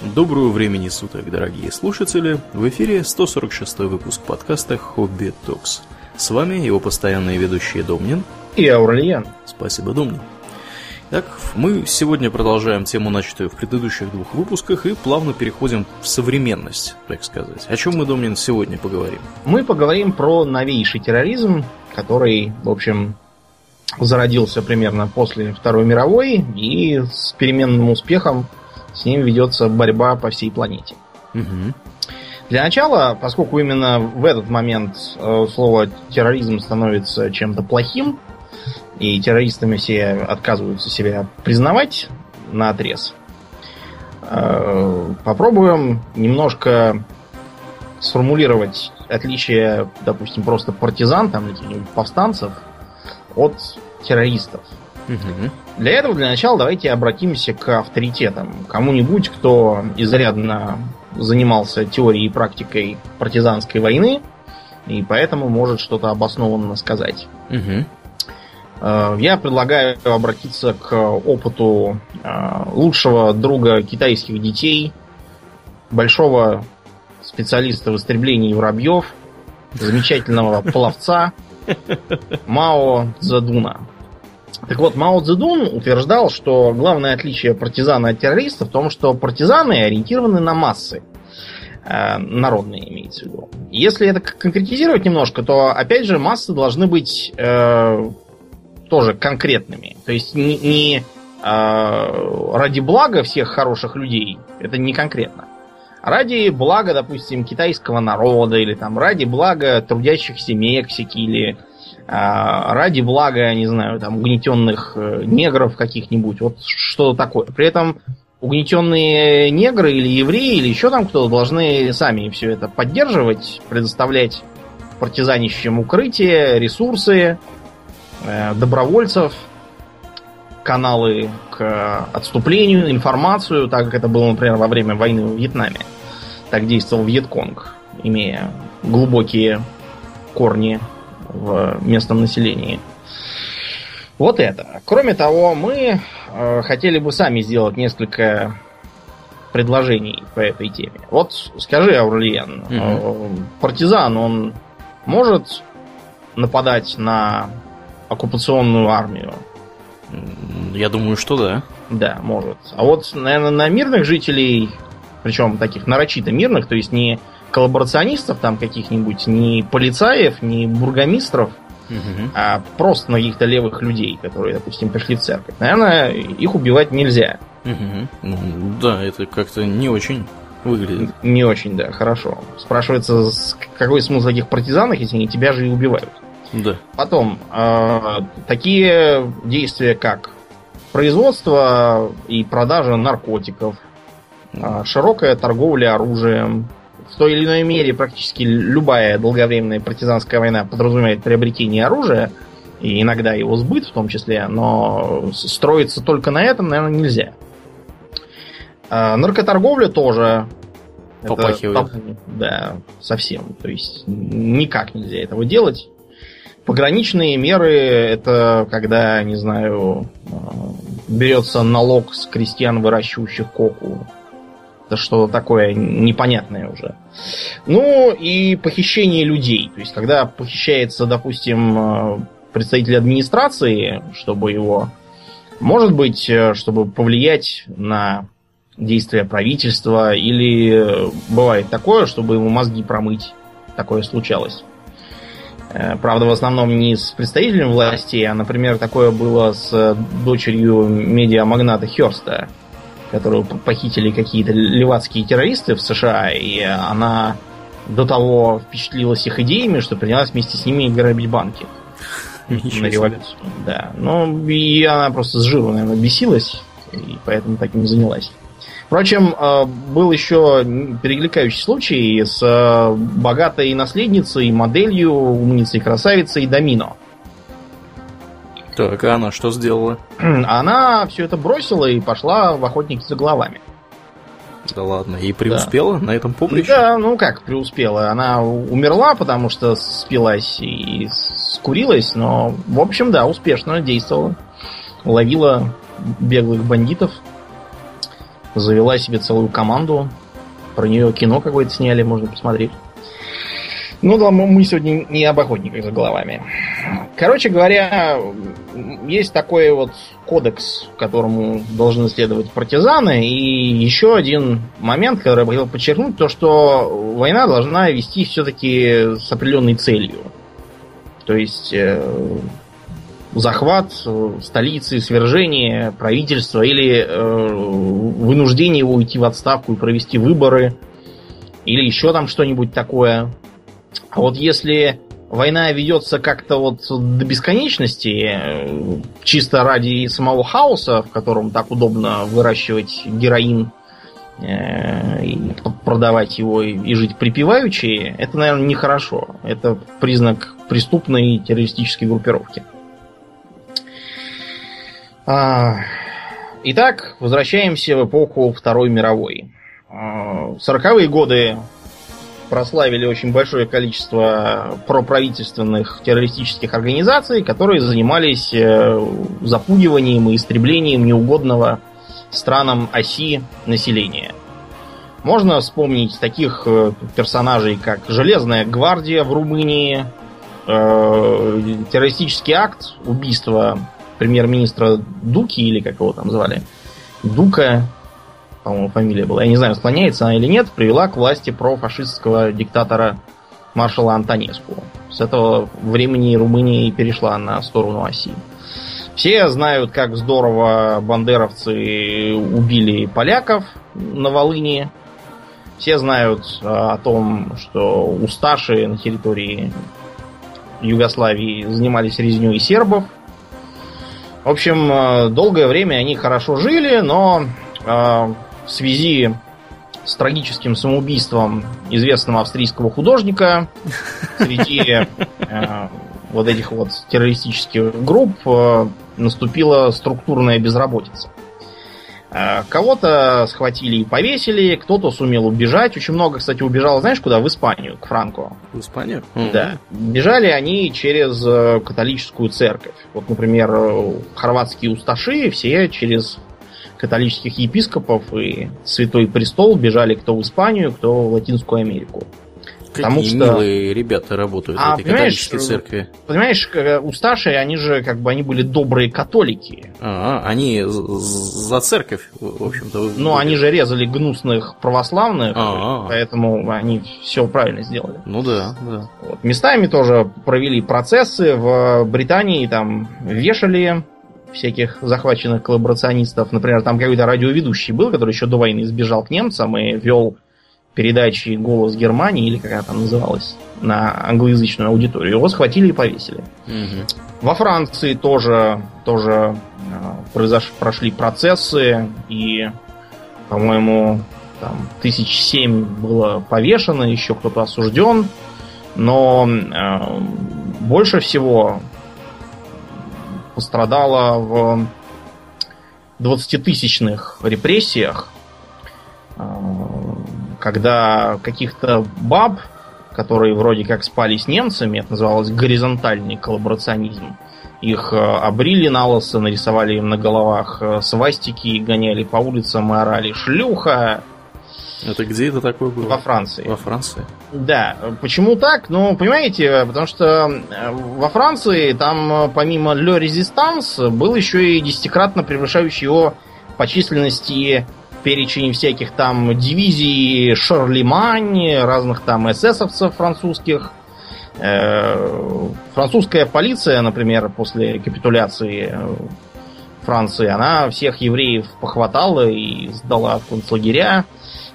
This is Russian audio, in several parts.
Доброго времени суток, дорогие слушатели! В эфире 146 выпуск подкаста «Хобби Токс». С вами его постоянные ведущие Домнин и Аурельян. Спасибо, Домнин. Так, мы сегодня продолжаем тему, начатую в предыдущих двух выпусках, и плавно переходим в современность, так сказать. О чем мы, Домнин, сегодня поговорим? Мы поговорим про новейший терроризм, который, в общем, зародился примерно после Второй мировой и с переменным успехом с ним ведется борьба по всей планете. Угу. Для начала, поскольку именно в этот момент э, слово терроризм становится чем-то плохим, и террористами все отказываются себя признавать на отрез, э, попробуем немножко сформулировать отличие, допустим, просто партизан, там, повстанцев от террористов. Угу. Для этого, для начала, давайте обратимся к авторитетам. Кому-нибудь, кто изрядно занимался теорией и практикой партизанской войны, и поэтому может что-то обоснованно сказать. Угу. Я предлагаю обратиться к опыту э, лучшего друга китайских детей, большого специалиста в истреблении воробьев, замечательного пловца Мао Цзэдуна. Так вот, Мао Цзэдун утверждал, что главное отличие партизана от террориста в том, что партизаны ориентированы на массы. Э, народные имеется в виду. Если это конкретизировать немножко, то, опять же, массы должны быть э, тоже конкретными. То есть не, не э, ради блага всех хороших людей, это не конкретно. Ради блага, допустим, китайского народа, или там ради блага трудящихся Мексики, или а, ради блага, не знаю, там, угнетенных э, негров каких-нибудь, вот что-то такое. При этом угнетенные негры или евреи или еще там кто-то должны сами все это поддерживать, предоставлять партизанищам укрытие, ресурсы, э, добровольцев, каналы к отступлению, информацию, так как это было, например, во время войны в Вьетнаме. Так действовал Вьетконг, имея глубокие корни в местном населении. Вот это. Кроме того, мы э, хотели бы сами сделать несколько предложений по этой теме. Вот скажи, Аурлиен, угу. э, партизан, он может нападать на оккупационную армию? Я думаю, что да. Да, может. А вот, наверное, на мирных жителей, причем таких нарочито мирных, то есть не коллаборационистов там каких-нибудь, ни полицаев, ни бургомистров, угу. а просто на каких-то левых людей, которые, допустим, пришли в церковь. Наверное, их убивать нельзя. Угу. Ну, да, это как-то не очень выглядит. Не очень, да, хорошо. Спрашивается, какой смысл таких партизанах, если они тебя же и убивают? Да. Потом, э, такие действия, как производство и продажа наркотиков, э, широкая торговля оружием, той или иной мере практически любая долговременная партизанская война подразумевает приобретение оружия, и иногда его сбыт в том числе, но строиться только на этом, наверное, нельзя. А, наркоторговля тоже. Попахивает. Это, да, совсем. То есть никак нельзя этого делать. Пограничные меры это когда, не знаю, а, берется налог с крестьян, выращивающих коку это что такое непонятное уже. Ну и похищение людей. То есть, когда похищается, допустим, э, представитель администрации, чтобы его... Может быть, э, чтобы повлиять на действия правительства, или э, бывает такое, чтобы ему мозги промыть. Такое случалось. Правда, в основном не с представителем власти, а, например, такое было с дочерью медиамагната Херста, которую похитили какие-то левацкие террористы в США, и она до того впечатлилась их идеями, что принялась вместе с ними грабить банки. Ничего на революцию. Да. Ну, и она просто с жиру, наверное, бесилась, и поэтому так и не занялась. Впрочем, э, был еще перекликающий случай с э, богатой наследницей, моделью, умницей, красавицей Домино. Так, а она что сделала? Она все это бросила и пошла в охотники за головами. Да ладно, и преуспела да. на этом поприще? Да, ну как преуспела? Она умерла, потому что спилась и скурилась, но, в общем, да, успешно действовала. Ловила беглых бандитов завела себе целую команду. Про нее кино какое-то сняли, можно посмотреть. Ну да, мы сегодня не об охотниках за головами. Короче говоря, есть такой вот кодекс, которому должны следовать партизаны. И еще один момент, который я хотел подчеркнуть, то что война должна вести все-таки с определенной целью. То есть э, захват столицы, свержение правительства или э, вынуждение его уйти в отставку и провести выборы, или еще там что-нибудь такое. А вот если война ведется как-то вот до бесконечности, э, чисто ради самого хаоса, в котором так удобно выращивать героин, э, и продавать его и жить припеваючи, это, наверное, нехорошо. Это признак преступной террористической группировки. А, итак, возвращаемся в эпоху Второй мировой. А, сороковые годы прославили очень большое количество проправительственных террористических организаций, которые занимались э, запугиванием и истреблением неугодного странам оси населения. Можно вспомнить таких э, персонажей, как Железная гвардия в Румынии, э, террористический акт убийства премьер-министра Дуки, или как его там звали, Дука, по-моему, фамилия была, я не знаю, склоняется она или нет, привела к власти профашистского диктатора маршала Антонеску. С этого времени Румыния перешла на сторону оси. Все знают, как здорово бандеровцы убили поляков на Волыне. Все знают а, о том, что усташи на территории Югославии занимались резней сербов. В общем, а, долгое время они хорошо жили, но а, в связи с трагическим самоубийством известного австрийского художника среди э, вот этих вот террористических групп э, наступила структурная безработица. Э, кого-то схватили и повесили, кто-то сумел убежать. Очень много, кстати, убежало, знаешь, куда? В Испанию, к Франко. В Испанию? Да. Бежали они через э, католическую церковь. Вот, например, э, хорватские усташи все через католических епископов и Святой Престол бежали кто в Испанию, кто в Латинскую Америку. Какие Потому что... милые ребята работают а, в этой католической церкви. Понимаешь, усташи, они же как бы они были добрые католики. А, они за церковь, в общем-то. Ну, они же резали гнусных православных, А-а-а. поэтому они все правильно сделали. Ну да, да. Вот. Местами тоже провели процессы в Британии, там вешали всяких захваченных коллаборационистов. Например, там какой-то радиоведущий был, который еще до войны сбежал к немцам и вел передачи «Голос Германии» или как она там называлась, на англоязычную аудиторию. Его схватили и повесили. Угу. Во Франции тоже, тоже э, произош... прошли процессы, и, по-моему, там тысяч семь было повешено, еще кто-то осужден. Но э, больше всего пострадала в 20-тысячных репрессиях, а, когда каких-то баб, которые вроде как спали с немцами, это называлось горизонтальный коллаборационизм, их а, обрили на лысо, нарисовали им на головах а, свастики, гоняли по улицам и орали «Шлюха!» Это где это такое было? Во Франции. Во Франции? Да. Почему так? Ну, понимаете, потому что э, во Франции там э, помимо Le Resistance был еще и десятикратно превышающий его по численности перечень всяких там дивизий Шарлемань, разных там эсэсовцев французских. Э, французская полиция, например, после капитуляции Франции, она всех евреев похватала и сдала в концлагеря.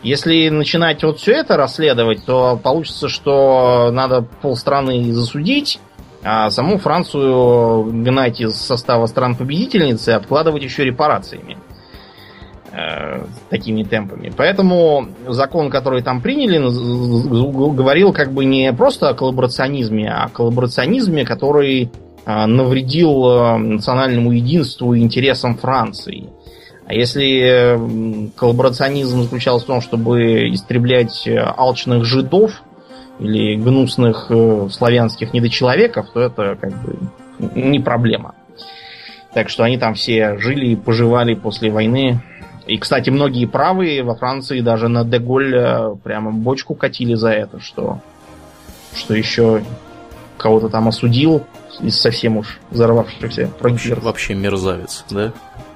Если начинать вот все это расследовать, то получится, что надо полстраны засудить, а саму Францию гнать из состава стран-победительницы и обкладывать еще репарациями. Э, такими темпами. Поэтому закон, который там приняли, говорил как бы не просто о коллаборационизме, а о коллаборационизме, который э, навредил э, национальному единству и интересам Франции. А если коллаборационизм заключался в том, чтобы истреблять э, алчных жидов или гнусных э, славянских недочеловеков, то это как бы не проблема. Так что они там все жили и поживали после войны И, кстати, многие правые во Франции даже на Деголь прямо бочку катили за это, что, что еще кого-то там осудил из совсем уж взорвавшихся вообще, вообще мерзавец, да?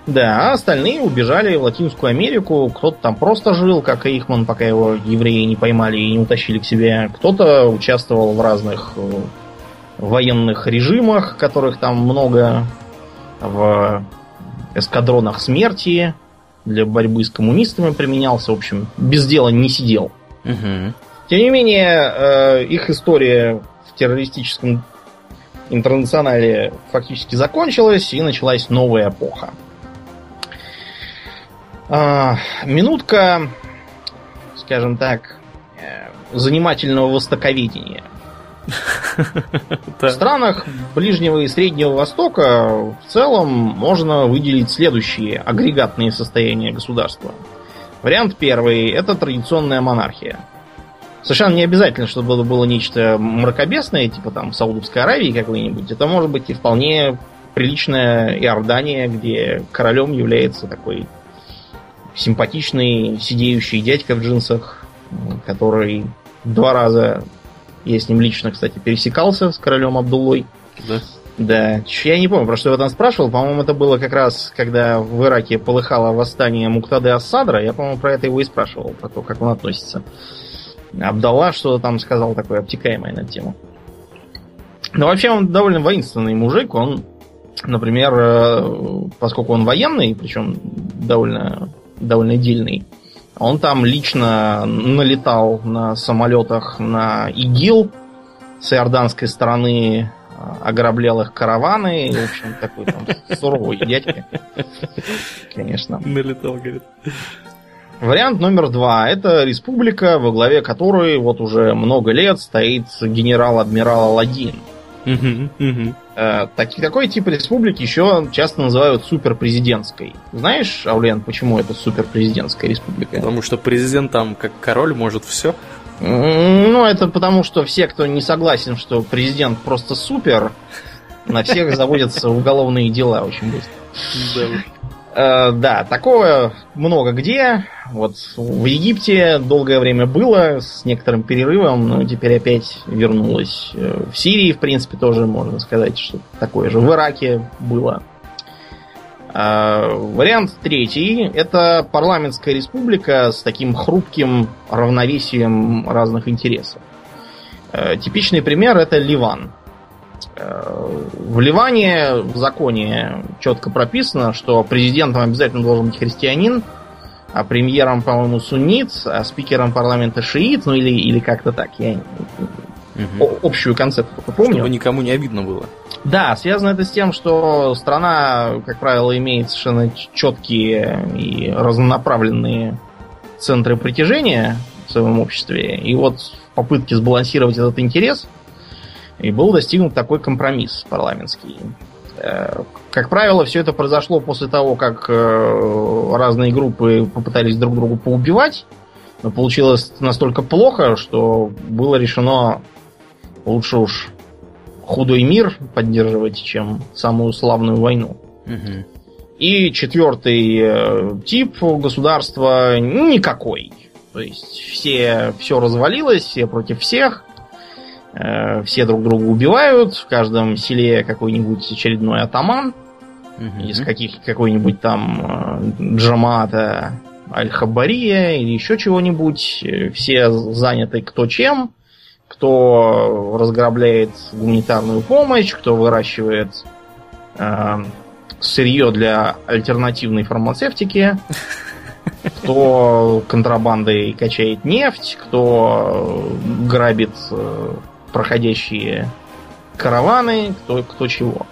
Да, а остальные убежали в Латинскую Америку. Кто-то там просто жил, как Эйхман, пока его евреи не поймали и не утащили к себе. Кто-то участвовал в разных э, военных режимах, которых там много, в эскадронах смерти для борьбы с коммунистами применялся. В общем, без дела не сидел. Угу. Тем не менее, э, их история в террористическом интернационале фактически закончилась, и началась новая эпоха. А, минутка, скажем так, э, занимательного востоковедения. В странах Ближнего и Среднего Востока в целом можно выделить следующие агрегатные состояния государства. Вариант первый – это традиционная монархия. Совершенно не обязательно, чтобы это было нечто мракобесное, типа там Саудовской Аравии какой-нибудь. Это может быть и вполне приличная Иордания, где королем является такой симпатичный сидеющий дядька в джинсах, который два раза, я с ним лично, кстати, пересекался с королем Абдуллой. Да? Да. Я не помню, про что я там спрашивал. По-моему, это было как раз, когда в Ираке полыхало восстание Муктады Ассадра. Я, по-моему, про это его и спрашивал, про то, как он относится. Абдалла что-то там сказал такое обтекаемое на тему. Но вообще он довольно воинственный мужик. Он, например, э, поскольку он военный, причем довольно довольно дельный. Он там лично налетал на самолетах на ИГИЛ с иорданской стороны, а, ограблял их караваны. В общем, такой там суровый дядька. Конечно. Налетал, говорит. Вариант номер два. Это республика, во главе которой вот уже много лет стоит генерал-адмирал Аладдин. Угу, угу. Э, так, такой тип республики еще часто называют суперпрезидентской. Знаешь, Аулен, почему это суперпрезидентская республика? Потому что президент там, как король, может все. Ну, это потому, что все, кто не согласен, что президент просто супер, на всех заводятся уголовные дела очень быстро. Э, да, такого много где. Вот в Египте долгое время было с некоторым перерывом, но теперь опять вернулось. Э, в Сирии, в принципе, тоже можно сказать, что такое же. В Ираке было. Э, вариант третий – это парламентская республика с таким хрупким равновесием разных интересов. Типичный пример – это Ливан. В Ливане в законе четко прописано, что президентом обязательно должен быть христианин, а премьером, по-моему, суннит, а спикером парламента шиит, ну или, или как-то так. Я угу. общую концепцию помню. Чтобы никому не обидно было. Да, связано это с тем, что страна, как правило, имеет совершенно четкие и разнонаправленные центры притяжения в своем обществе. И вот в попытке сбалансировать этот интерес – и был достигнут такой компромисс парламентский. Э, как правило, все это произошло после того, как э, разные группы попытались друг друга поубивать. Но получилось настолько плохо, что было решено лучше уж худой мир поддерживать, чем самую славную войну. Угу. И четвертый э, тип государства никакой. То есть все, все развалилось, все против всех. Э, все друг друга убивают, в каждом селе какой-нибудь очередной атаман угу. из каких какой-нибудь там э, Джамата Аль-Хабария или еще чего-нибудь. Все заняты кто чем, кто разграбляет гуманитарную помощь, кто выращивает э, сырье для альтернативной фармацевтики, кто контрабандой качает нефть, кто грабит э, проходящие караваны, кто, кто чего.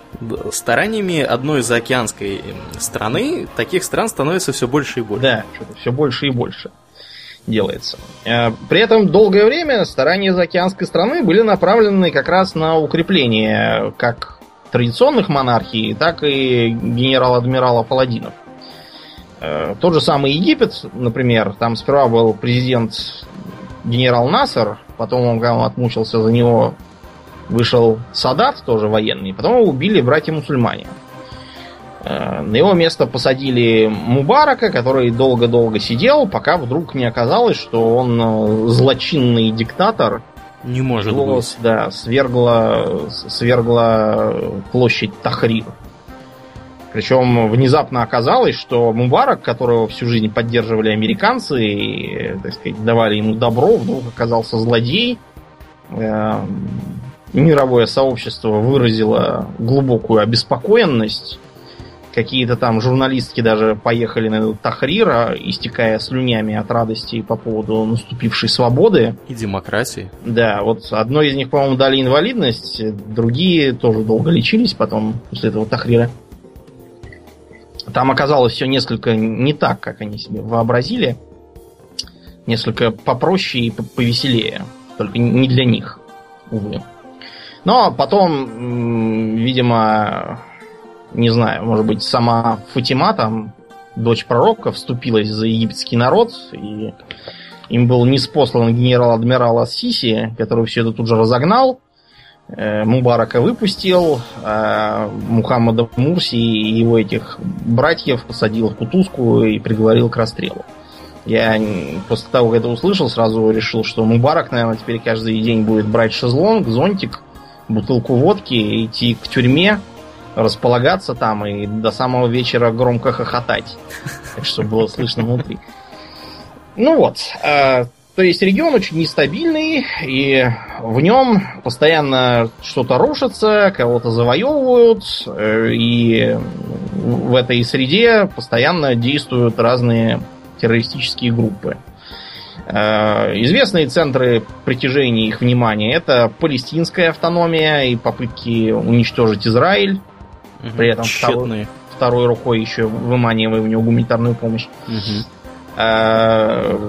Стараниями одной заокеанской страны таких стран становится все больше и больше. Да, все больше и больше делается. Э, при этом долгое время старания заокеанской страны были направлены как раз на укрепление как традиционных монархий, так и генерал-адмирала Паладинов. Э, тот же самый Египет, например, там сперва был президент генерал Насер, потом он, когда он отмучился за него, вышел Садат, тоже военный, потом его убили братья-мусульмане. Э, на его место посадили Мубарака, который долго-долго сидел, пока вдруг не оказалось, что он э, злочинный диктатор. Не может его, быть. Да, свергла, свергла площадь Тахрир. Причем внезапно оказалось, что Мубарак, которого всю жизнь поддерживали американцы и, так сказать, давали ему добро, вдруг оказался злодей. Э, мировое сообщество выразило глубокую обеспокоенность Какие-то там журналистки даже поехали на этот Тахрир, истекая слюнями от радости по поводу наступившей свободы. И демократии. Да, вот одной из них, по-моему, дали инвалидность, другие тоже долго лечились потом после этого Тахрира. Там оказалось все несколько не так, как они себе вообразили. Несколько попроще и повеселее. Только не для них, увы. Но потом, видимо, не знаю, может быть, сама Фатима, там, дочь пророка, вступилась за египетский народ, и им был неспослан генерал-адмирал Ассиси, который все это тут же разогнал, Мубарака выпустил, а Мухаммада Мурси и его этих братьев посадил в кутузку и приговорил к расстрелу. Я после того, как это услышал, сразу решил, что Мубарак, наверное, теперь каждый день будет брать шезлонг, зонтик, бутылку водки, идти к тюрьме, располагаться там и до самого вечера громко хохотать. Так что было слышно внутри. Ну вот. То есть регион очень нестабильный, и в нем постоянно что-то рушится, кого-то завоевывают, э, и в этой среде постоянно действуют разные террористические группы. Э, известные центры притяжения их внимания это палестинская автономия и попытки уничтожить Израиль. Угу. При этом второй, второй рукой еще выманивая в него гуманитарную помощь. Угу. В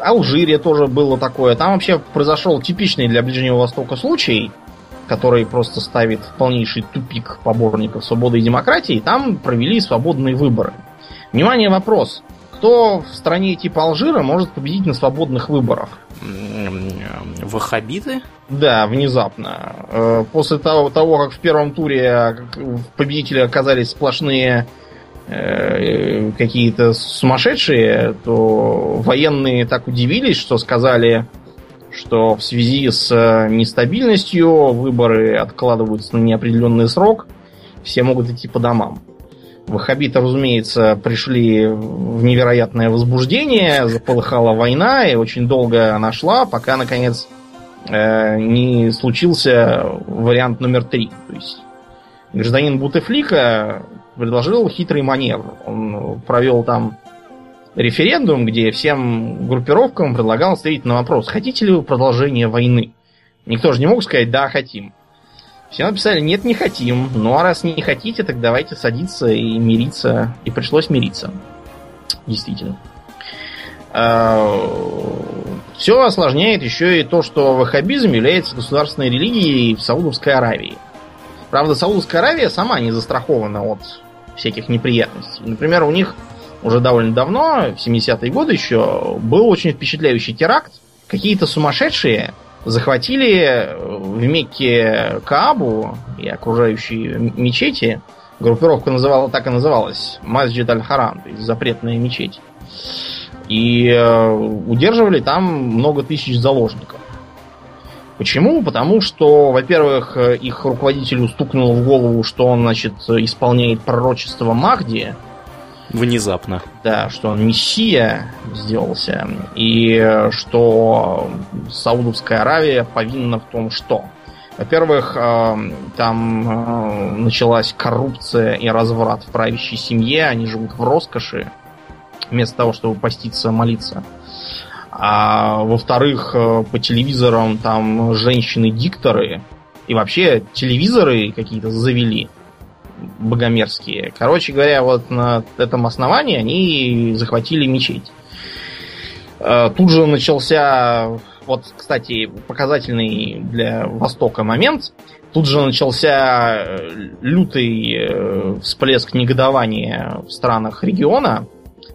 Алжире тоже было такое. Там вообще произошел типичный для Ближнего Востока случай, который просто ставит в полнейший тупик поборников свободы и демократии. Там провели свободные выборы. Внимание, вопрос кто в стране типа Алжира может победить на свободных выборах? Вахабиты? Да, внезапно. Э, после того, того как в первом туре победители оказались сплошные э, какие-то сумасшедшие, то военные так удивились, что сказали, что в связи с нестабильностью выборы откладываются на неопределенный срок, все могут идти по домам. Ваххабиты, разумеется, пришли в невероятное возбуждение, заполыхала война, и очень долго она шла, пока, наконец, э, не случился вариант номер три. То есть гражданин Бутефлика предложил хитрый маневр. Он провел там референдум, где всем группировкам предлагал ответить на вопрос, хотите ли вы продолжение войны? Никто же не мог сказать, да, хотим. Все написали, нет, не хотим. Ну а раз не хотите, так давайте садиться и мириться. И пришлось мириться. Действительно. А, Все осложняет еще и то, что ваххабизм является государственной религией в Саудовской Аравии. Правда, Саудовская Аравия сама не застрахована от всяких неприятностей. Например, у них уже довольно давно, в 70-е годы еще, был очень впечатляющий теракт. Какие-то сумасшедшие захватили в Мекке Каабу и окружающие мечети. Группировка называла, так и называлась. Масджид Аль-Харам, то есть запретная мечеть. И э, удерживали там много тысяч заложников. Почему? Потому что, во-первых, их руководителю стукнуло в голову, что он, значит, исполняет пророчество Махди, Внезапно. Да, что он мессия сделался. И что Саудовская Аравия повинна в том, что... Во-первых, э, там э, началась коррупция и разврат в правящей семье. Они живут в роскоши, вместо того, чтобы поститься, молиться. А во-вторых, э, по телевизорам там женщины-дикторы и вообще телевизоры какие-то завели богомерзкие. Короче говоря, вот на этом основании они захватили мечеть. Э, тут же начался, вот, кстати, показательный для Востока момент. Тут же начался э, лютый всплеск негодования в странах региона,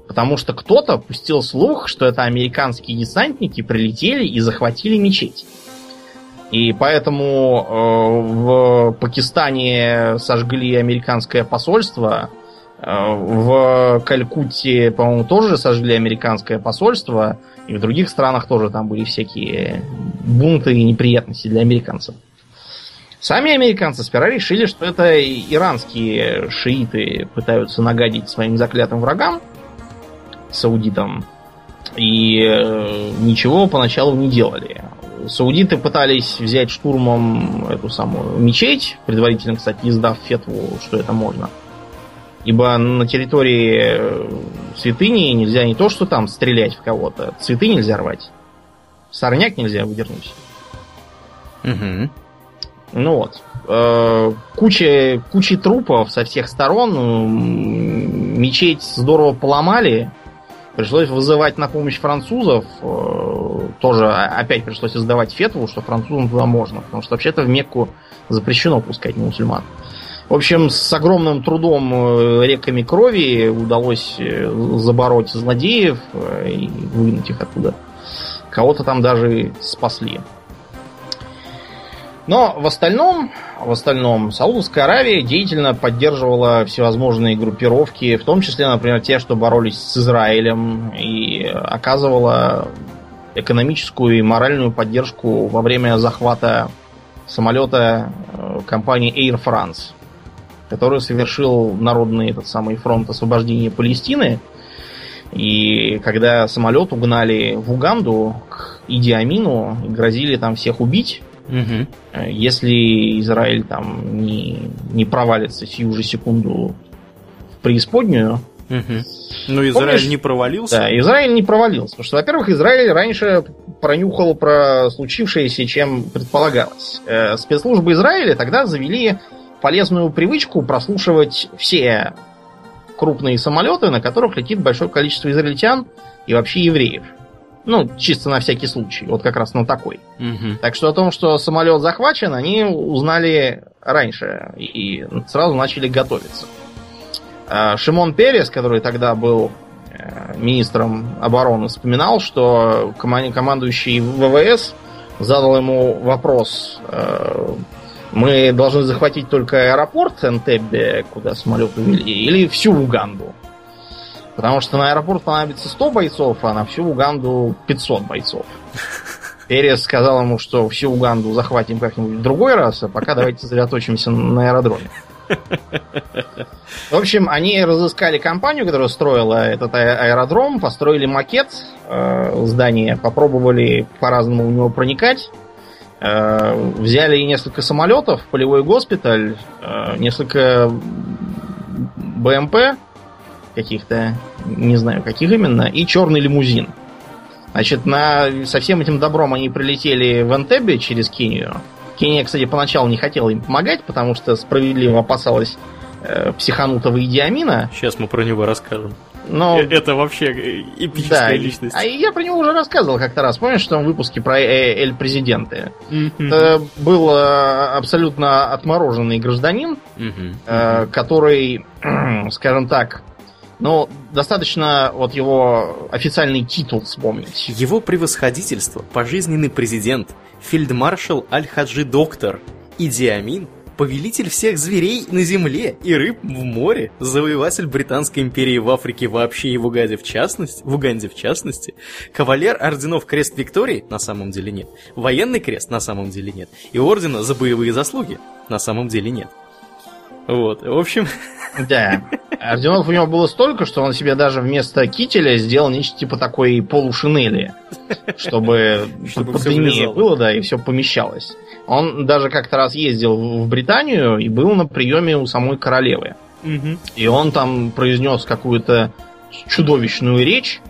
потому что кто-то пустил слух, что это американские десантники прилетели и захватили мечеть. И поэтому э, в Пакистане сожгли американское посольство, э, в Калькутте, по-моему, тоже сожгли американское посольство, и в других странах тоже там были всякие бунты и неприятности для американцев. Сами американцы сперва решили, что это иранские шииты пытаются нагадить своим заклятым врагам, саудитам, и э, ничего поначалу не делали. Саудиты пытались взять штурмом эту самую мечеть, предварительно, кстати, издав фетву, что это можно. Ибо на территории э, святыни нельзя не то, что там стрелять в кого-то, цветы нельзя рвать. Сорняк нельзя выдернуть. Угу. Ну вот. Э, куча, куча трупов со всех сторон. Мечеть здорово поломали. Пришлось вызывать на помощь французов. Э, тоже опять пришлось издавать фетву, что французам туда можно. Потому что вообще-то в Мекку запрещено пускать не мусульман. В общем, с огромным трудом э, реками крови удалось э, забороть злодеев и вынуть их оттуда. Кого-то там даже спасли. Но в остальном, в остальном Саудовская Аравия деятельно поддерживала всевозможные группировки, в том числе, например, те, что боролись с Израилем, и оказывала экономическую и моральную поддержку во время захвата самолета э, компании Air France, который совершил народный этот самый фронт освобождения Палестины. И когда самолет угнали в Уганду к Идиамину, грозили там всех убить, Угу. Если Израиль там не, не провалится сию же секунду в преисподнюю. Угу. Ну, Израиль Помнишь? не провалился. Да, Израиль не провалился. Потому что, во-первых, Израиль раньше пронюхал про случившееся, чем предполагалось. Э, спецслужбы Израиля тогда завели полезную привычку прослушивать все крупные самолеты, на которых летит большое количество израильтян и вообще евреев. Ну, чисто на всякий случай. Вот как раз на такой. Угу. Так что о том, что самолет захвачен, они узнали раньше и сразу начали готовиться. А, Шимон Перес, который тогда был э, министром обороны, вспоминал, что командующий ВВС задал ему вопрос. Э, Мы должны захватить только аэропорт Энтебе, куда самолет увели, или всю Уганду? Потому что на аэропорт понадобится 100 бойцов, а на всю Уганду 500 бойцов. Перес сказал ему, что всю Уганду захватим как-нибудь в другой раз, а пока давайте сосредоточимся на аэродроме. В общем, они разыскали компанию, которая строила этот аэродром, построили макет э, здания, попробовали по-разному в него проникать. Э, взяли несколько самолетов, полевой госпиталь, э, несколько БМП, каких-то, не знаю каких именно, и черный лимузин. Значит, на, со всем этим добром они прилетели в Энтебе через Кению. Кения, кстати, поначалу не хотела им помогать, потому что справедливо опасалась э, психанутого Идиамина. Сейчас мы про него расскажем. Но... Э, это вообще эпическая да, личность. А я про него уже рассказывал как-то раз. Помнишь, что в выпуске про э, Эль Президенты? Это был абсолютно отмороженный гражданин, э, который, скажем так, но достаточно вот его официальный титул вспомнить. Его превосходительство, пожизненный президент, фельдмаршал Аль-Хаджи Доктор, Идиамин, повелитель всех зверей на земле и рыб в море, завоеватель Британской империи в Африке вообще и в Угаде в частности, в Уганде в частности, кавалер орденов Крест Виктории на самом деле нет, военный крест на самом деле нет, и ордена за боевые заслуги на самом деле нет. Вот, в общем... Да. Орденов у него было столько, что он себе даже вместо кителя сделал нечто типа такой полушинели, чтобы, чтобы подлиннее было, да, и все помещалось. Он даже как-то раз ездил в Британию и был на приеме у самой королевы. Угу. И он там произнес какую-то чудовищную речь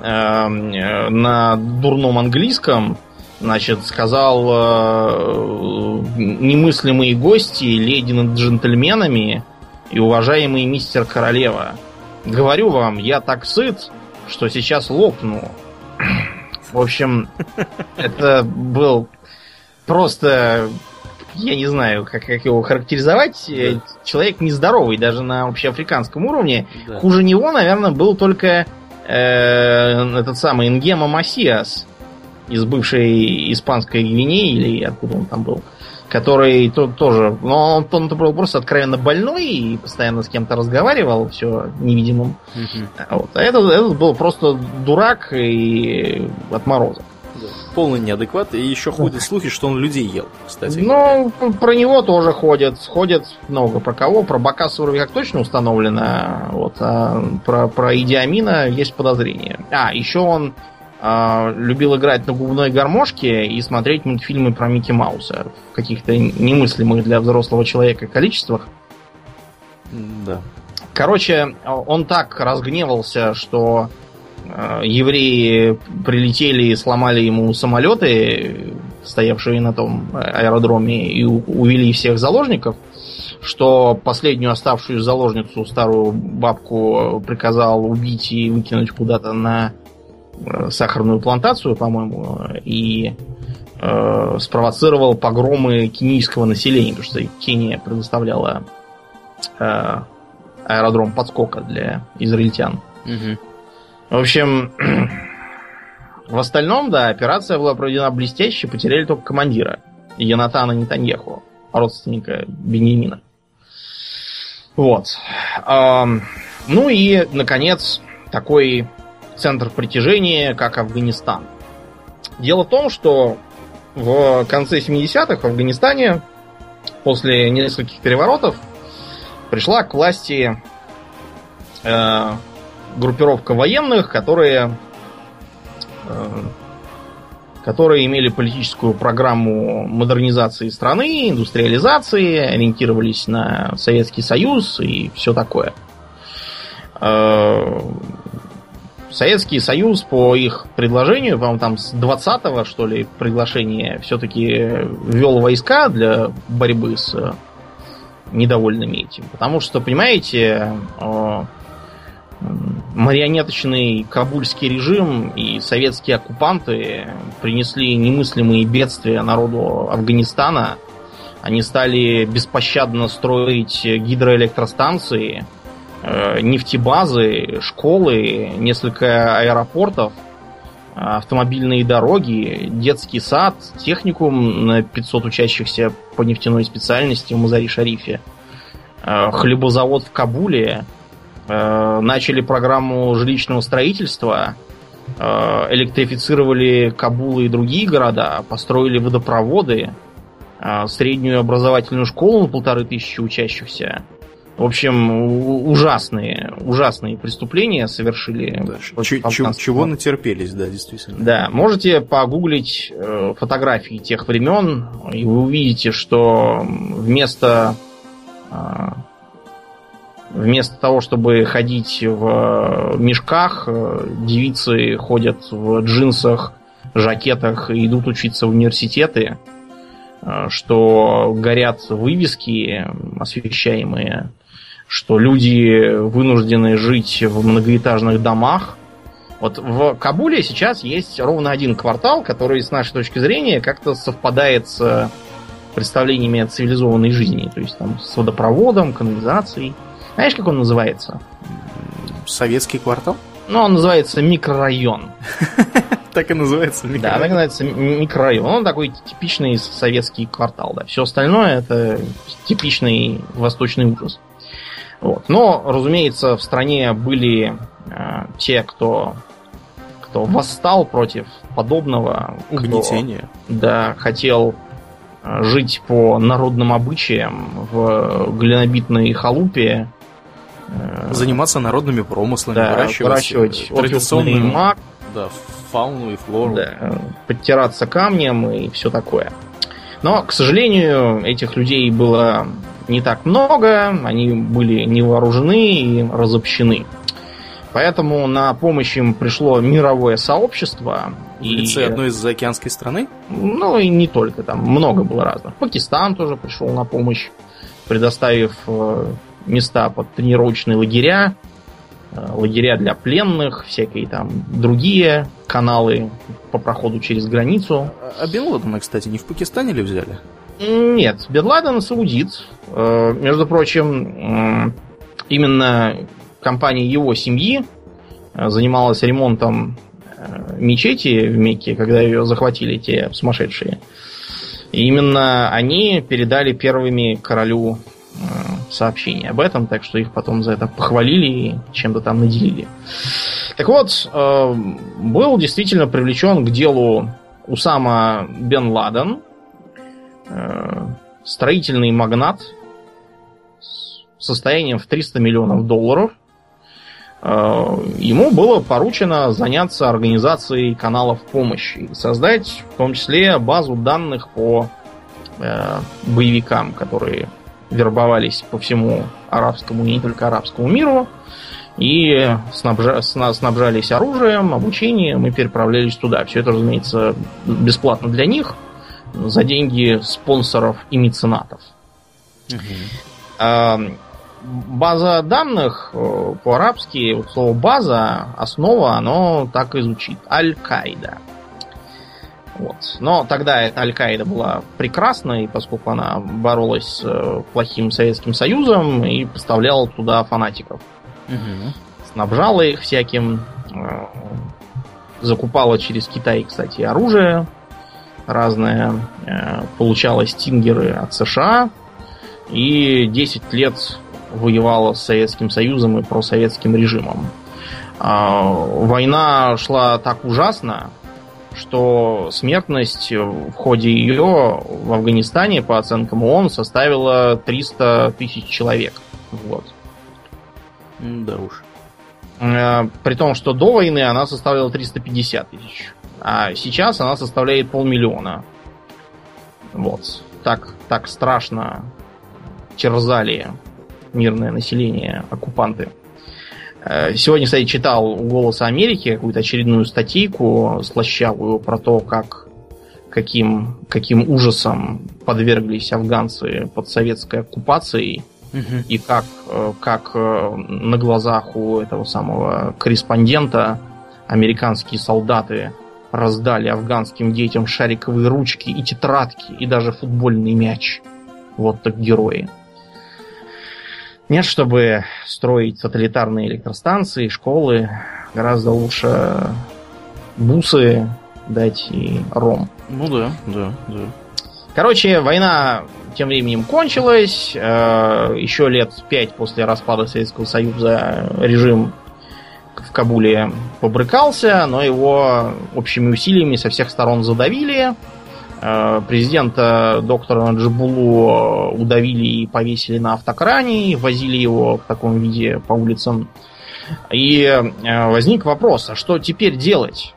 э, э, на дурном английском, Значит, сказал э, немыслимые гости, леди над джентльменами и уважаемый мистер королева. Говорю вам, я так сыт, что сейчас лопну. В общем, это был просто, я не знаю, как, как его характеризовать, да. человек нездоровый даже на общеафриканском уровне. Да. Хуже него, наверное, был только э, этот самый Ингема Масиас, из бывшей испанской Гвинеи, или откуда он там был, который тут тоже, но он, он был просто откровенно больной и постоянно с кем-то разговаривал, все невидимым. Вот. А этот, этот был просто дурак и отморозок. Полный неадекват, и еще ходят слухи, что он людей ел, кстати. Ну, про него тоже ходят. Ходят много. Про кого? Про Бакаса вроде как точно установлено. Вот. А про, про Идиамина есть подозрение. А, еще он а, любил играть на губной гармошке и смотреть мультфильмы про Микки Мауса в каких-то немыслимых для взрослого человека количествах. Да. Короче, он так разгневался, что э, евреи прилетели и сломали ему самолеты, стоявшие на том аэродроме, и увели всех заложников, что последнюю оставшую заложницу, старую бабку, приказал убить и выкинуть куда-то на сахарную плантацию, по-моему, и э, спровоцировал погромы кенийского населения, потому что Кения предоставляла э, аэродром подскока для израильтян. Угу. В общем, в остальном, да, операция была проведена блестяще, потеряли только командира Янатана Нетаньяху, родственника Беньямина. Вот. Ну и, наконец, такой центр притяжения, как Афганистан. Дело в том, что в конце 70-х в Афганистане после нескольких переворотов пришла к власти э, группировка военных, которые, э, которые имели политическую программу модернизации страны, индустриализации, ориентировались на Советский Союз и все такое. Э, Советский Союз по их предложению, по-моему, там с 20-го, что ли, приглашения все-таки ввел войска для борьбы с э, недовольными этим. Потому что, понимаете, марионеточный кабульский режим и советские оккупанты принесли немыслимые бедствия народу Афганистана. Они стали беспощадно строить гидроэлектростанции – Э, нефтебазы, школы, несколько аэропортов, автомобильные дороги, детский сад, техникум на 500 учащихся по нефтяной специальности в Мазари-Шарифе, э, хлебозавод в Кабуле, э, начали программу жилищного строительства, электрифицировали Кабул и другие города, построили водопроводы, среднюю образовательную школу на полторы тысячи учащихся, в общем, ужасные, ужасные преступления совершили. Да, чего, чего натерпелись, да, действительно. Да, можете погуглить э, фотографии тех времен, и вы увидите, что вместо э, вместо того, чтобы ходить в мешках, э, девицы ходят в джинсах, жакетах и идут учиться в университеты, что горят вывески освещаемые что люди вынуждены жить в многоэтажных домах. Вот в Кабуле сейчас есть ровно один квартал, который, с нашей точки зрения, как-то совпадает с представлениями о цивилизованной жизни. То есть там с водопроводом, канализацией. Знаешь, как он называется? Советский квартал? Ну, он называется микрорайон. Так и называется микрорайон. Да, так называется микрорайон. Он такой типичный советский квартал, да. Все остальное это типичный восточный ужас. Вот. Но, разумеется, в стране были э, те, кто, кто восстал против подобного. Угнетения. Кто, да, хотел э, жить по народным обычаям в глинобитной халупе. Э, Заниматься народными промыслами, да, выращивать, выращивать традиционный маг. Да, фауну и флору. Да, подтираться камнем и все такое. Но, к сожалению, этих людей было не так много, они были не вооружены и разобщены. Поэтому на помощь им пришло мировое сообщество. В лице и, одной из заокеанской страны? Ну и не только, там много было разных. Пакистан тоже пришел на помощь, предоставив э, места под тренировочные лагеря, э, лагеря для пленных, всякие там другие каналы по проходу через границу. А Бен Ладена, кстати, не в Пакистане ли взяли? Нет, Бен Ладен саудит. Э, между прочим, именно компания его семьи э, занималась ремонтом э, мечети в Мекке, когда ее захватили те сумасшедшие. И именно они передали первыми королю сообщение об этом, так что их потом за это похвалили и чем-то там наделили. Так вот, был действительно привлечен к делу Усама Бен Ладен, строительный магнат с состоянием в 300 миллионов долларов. Э, ему было поручено заняться организацией каналов помощи, создать в том числе базу данных по э, боевикам, которые вербовались по всему арабскому и не только арабскому миру, и снабжа, снабжались оружием, обучением и переправлялись туда. Все это, разумеется, бесплатно для них, за деньги спонсоров и меценатов. Угу. База данных э, по-арабски, вот слово база, основа, оно так и звучит. Аль-Каида. Вот. Но тогда эта Аль-Каида была прекрасной, поскольку она боролась с э, плохим Советским Союзом и поставляла туда фанатиков. Угу. Снабжала их всяким, э, закупала через Китай, кстати, оружие разное, э, получала стингеры от США и 10 лет воевала с Советским Союзом и просоветским режимом. А, война шла так ужасно, что смертность в ходе ее в Афганистане, по оценкам ООН, составила 300 тысяч человек в год. Да уж. Э, при том, что до войны она составляла 350 тысяч. А сейчас она составляет полмиллиона. Вот. Так, так страшно терзали мирное население оккупанты. Э, сегодня, кстати, читал у «Голоса Америки» какую-то очередную статейку слащавую про то, как каким, каким ужасом подверглись афганцы под советской оккупацией угу. и как, э, как э, на глазах у этого самого корреспондента американские солдаты раздали афганским детям шариковые ручки и тетрадки, и даже футбольный мяч. Вот так герои. Нет, чтобы строить тоталитарные электростанции, школы, гораздо лучше бусы дать и ром. Ну да, да, да. Короче, война тем временем кончилась. Э, еще лет пять после распада Советского Союза режим Кабуле побрыкался, но его общими усилиями со всех сторон задавили. Э, президента доктора Джабулу удавили и повесили на автокране, возили его в таком виде по улицам. И э, возник вопрос, а что теперь делать?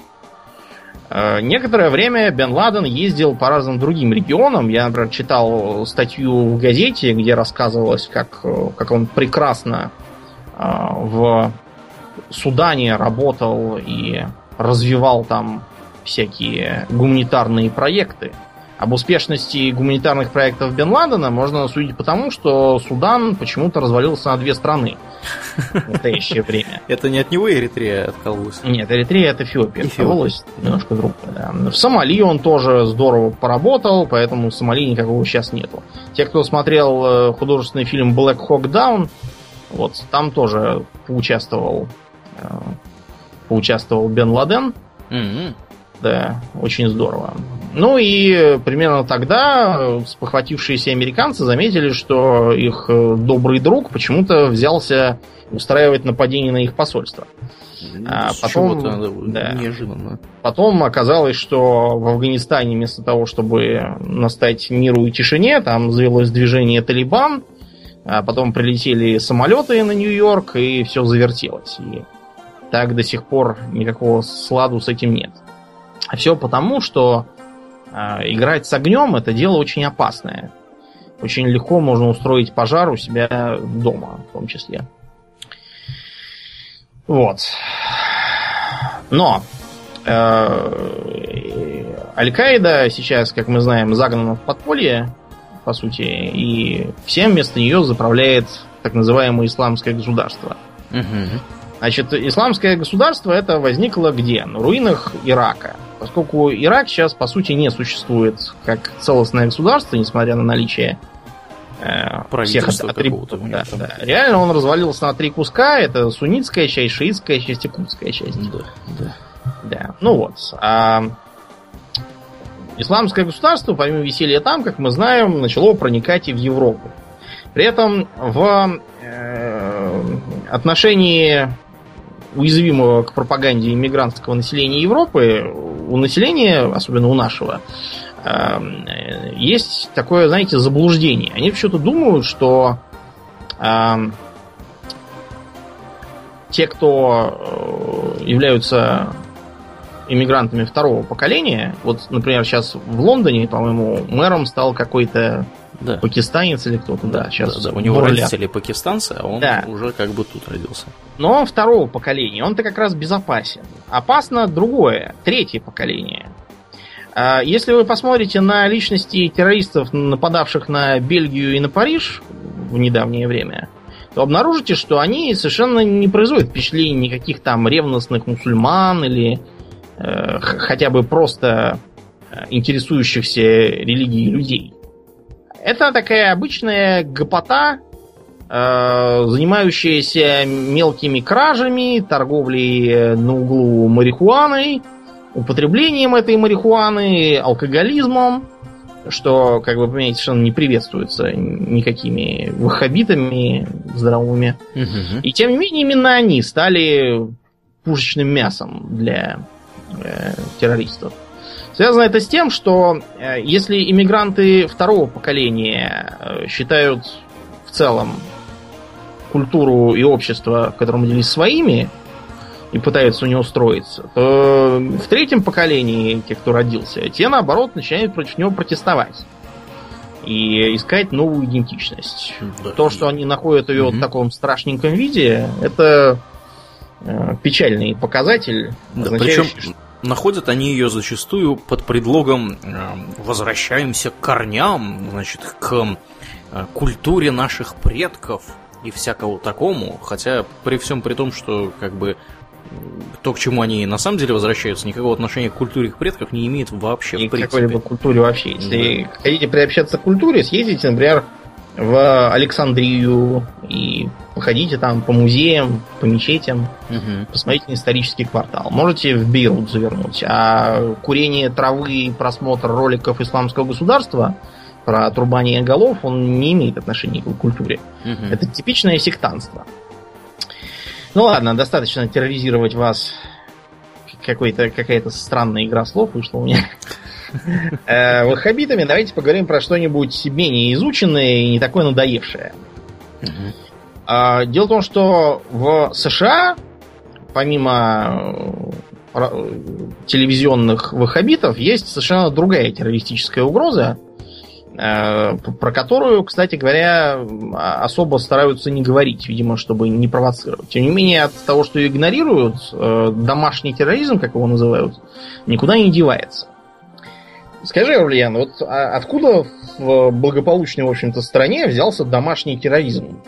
Э, некоторое время Бен Ладен ездил по разным другим регионам. Я, например, читал статью в газете, где рассказывалось, как, как он прекрасно в Судане работал и развивал там всякие гуманитарные проекты. Об успешности гуманитарных проектов Бен Ладена можно судить потому, что Судан почему-то развалился на две страны в настоящее время. Это не от него Эритрея откололась? Нет, Эритрея от Эфиопии откололась. Немножко другое, да. В Сомали он тоже здорово поработал, поэтому в Сомали никакого сейчас нету. Те, кто смотрел э, художественный фильм Black Hawk Down, вот там тоже поучаствовал, поучаствовал Бен Ладен. Mm-hmm. Да, очень здорово. Ну и примерно тогда спохватившиеся американцы заметили, что их э, добрый друг почему-то взялся устраивать нападение на их посольство. А потом, да, неожиданно. Потом оказалось, что в Афганистане вместо того, чтобы настать миру и тишине, там завелось движение Талибан, а потом прилетели самолеты на Нью-Йорк, и все завертелось. И так до сих пор никакого сладу с этим нет. А все потому, что э, играть с огнем это дело очень опасное. Очень легко можно устроить пожар у себя дома, в том числе. Вот. Но э, Аль-Каида сейчас, как мы знаем, загнана в подполье, по сути, и всем вместо нее заправляет так называемое исламское государство. Угу. Значит, исламское государство это возникло где? На руинах Ирака. Поскольку Ирак сейчас, по сути, не существует как целостное государство, несмотря на наличие э, всех атрибутов. Да, да. Реально он развалился на три куска. Это суннитская часть, шиитская часть и курдская часть. Да, да. Да, ну вот. А исламское государство, помимо веселья там, как мы знаем, начало проникать и в Европу. При этом в э, отношении уязвимого к пропаганде иммигрантского населения Европы, у населения, особенно у нашего, э, есть такое, знаете, заблуждение. Они почему-то думают, что э, те, кто э, являются иммигрантами второго поколения, вот, например, сейчас в Лондоне, по-моему, мэром стал какой-то да. пакистанец или кто-то, да, сейчас. Да, да. У него бурля. родители пакистанцы, а он да. уже как бы тут родился. Но он второго поколения, он-то как раз безопасен. Опасно другое, третье поколение. А, если вы посмотрите на личности террористов, нападавших на Бельгию и на Париж в недавнее время, то обнаружите, что они совершенно не производят впечатления никаких там ревностных мусульман или э, хотя бы просто э, интересующихся религией людей. Это такая обычная гопота, э, занимающаяся мелкими кражами, торговлей на углу марихуаной, употреблением этой марихуаны, алкоголизмом, что, как вы понимаете, совершенно не приветствуется никакими ваххабитами здоровыми. Угу. И тем не менее, именно они стали пушечным мясом для э, террористов. Связано это с тем, что э, если иммигранты второго поколения э, считают в целом культуру и общество, в котором делись своими, и пытаются у него устроиться, то в третьем поколении, те, кто родился, те, наоборот, начинают против него протестовать. И искать новую идентичность. Да. То, что они находят ее угу. в таком страшненьком виде, это э, печальный показатель. Да, причем что... находят они ее зачастую под предлогом э, возвращаемся к корням, значит, к э, культуре наших предков и всякого такому, хотя при всем при том, что как бы то, к чему они на самом деле возвращаются, никакого отношения к культуре их предков не имеет вообще. И в какой-либо культуре вообще. Если да. хотите приобщаться к культуре, съездите, например, в Александрию и походите там по музеям, по мечетям, угу. посмотрите на исторический квартал. Можете в Бейрут завернуть. А курение травы и просмотр роликов исламского государства про отрубание голов, он не имеет отношения к культуре. Угу. Это типичное сектантство. Ну ладно, достаточно терроризировать вас. Какой-то, какая-то странная игра слов вышла у меня. Э, ваххабитами давайте поговорим про что-нибудь менее изученное и не такое надоевшее. А, дело в том, что в США, помимо э, телевизионных ваххабитов, есть совершенно другая террористическая угроза, Э, про которую, кстати говоря, особо стараются не говорить, видимо, чтобы не провоцировать. Тем не менее, от того, что игнорируют, домашний терроризм, как его называют, никуда не девается. Скажи, Орлиан, вот а откуда в благополучной, в общем-то, стране взялся домашний терроризм?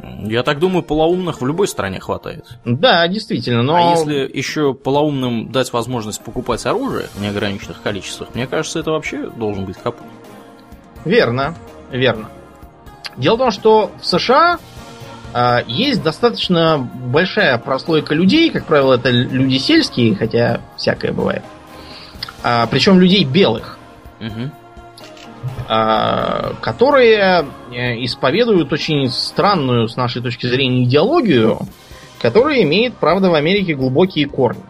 Я так думаю, полоумных в любой стране хватает. Да, действительно, но... А если еще полоумным дать возможность покупать оружие в неограниченных количествах, мне кажется, это вообще должен быть капут. Верно, верно. Дело в том, что в США э, есть достаточно большая прослойка людей, как правило, это люди сельские, хотя всякое бывает. А, причем людей белых, угу. а, которые э, исповедуют очень странную, с нашей точки зрения, идеологию, которая имеет, правда, в Америке глубокие корни.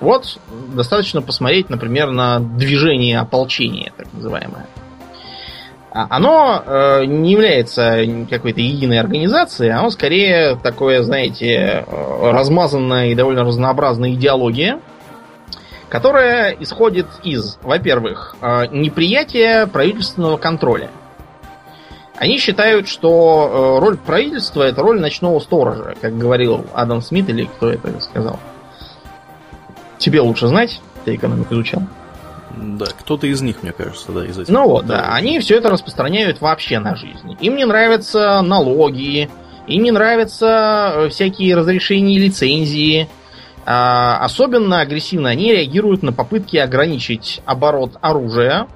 Вот достаточно посмотреть, например, на движение ополчения, так называемое. А, оно э, не является какой-то единой организацией, оно скорее такое, знаете, э, размазанная и довольно разнообразная идеология, которая исходит из, во-первых, э, неприятия правительственного контроля. Они считают, что роль правительства это роль ночного сторожа, как говорил Адам Смит или кто это сказал. Тебе лучше знать, ты экономику изучал. Да, кто-то из них, мне кажется, да, из этих. Ну вот, да, они все это распространяют вообще на жизнь. Им не нравятся налоги, им не нравятся э, всякие разрешения и лицензии. А, особенно агрессивно они реагируют на попытки ограничить оборот оружия.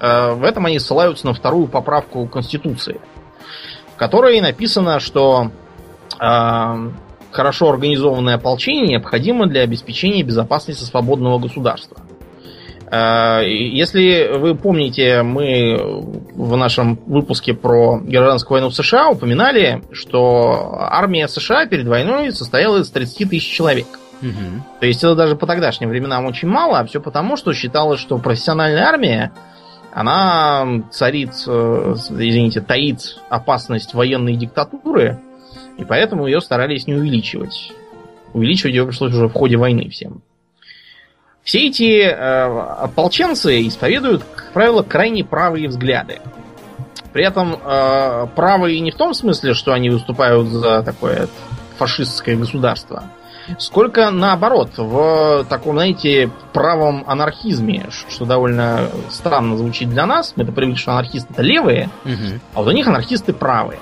А, в этом они ссылаются на вторую поправку Конституции, в которой написано, что а, хорошо организованное ополчение необходимо для обеспечения безопасности свободного государства. Э, если вы помните, мы в нашем выпуске про гражданскую войну в США упоминали, что армия США перед войной состояла из 30 тысяч человек. Угу. То есть это даже по тогдашним временам очень мало, а все потому, что считалось, что профессиональная армия, она царит, э, извините, таит опасность военной диктатуры, и поэтому ее старались не увеличивать. Увеличивать ее пришлось уже в ходе войны всем. Все эти э, ополченцы исповедуют, как правило, крайне правые взгляды. При этом э, правые не в том смысле, что они выступают за такое фашистское государство, сколько наоборот, в таком, знаете, правом анархизме, что довольно странно звучит для нас. Мы-то привыкли, что анархисты это левые, угу. а вот у них анархисты правые.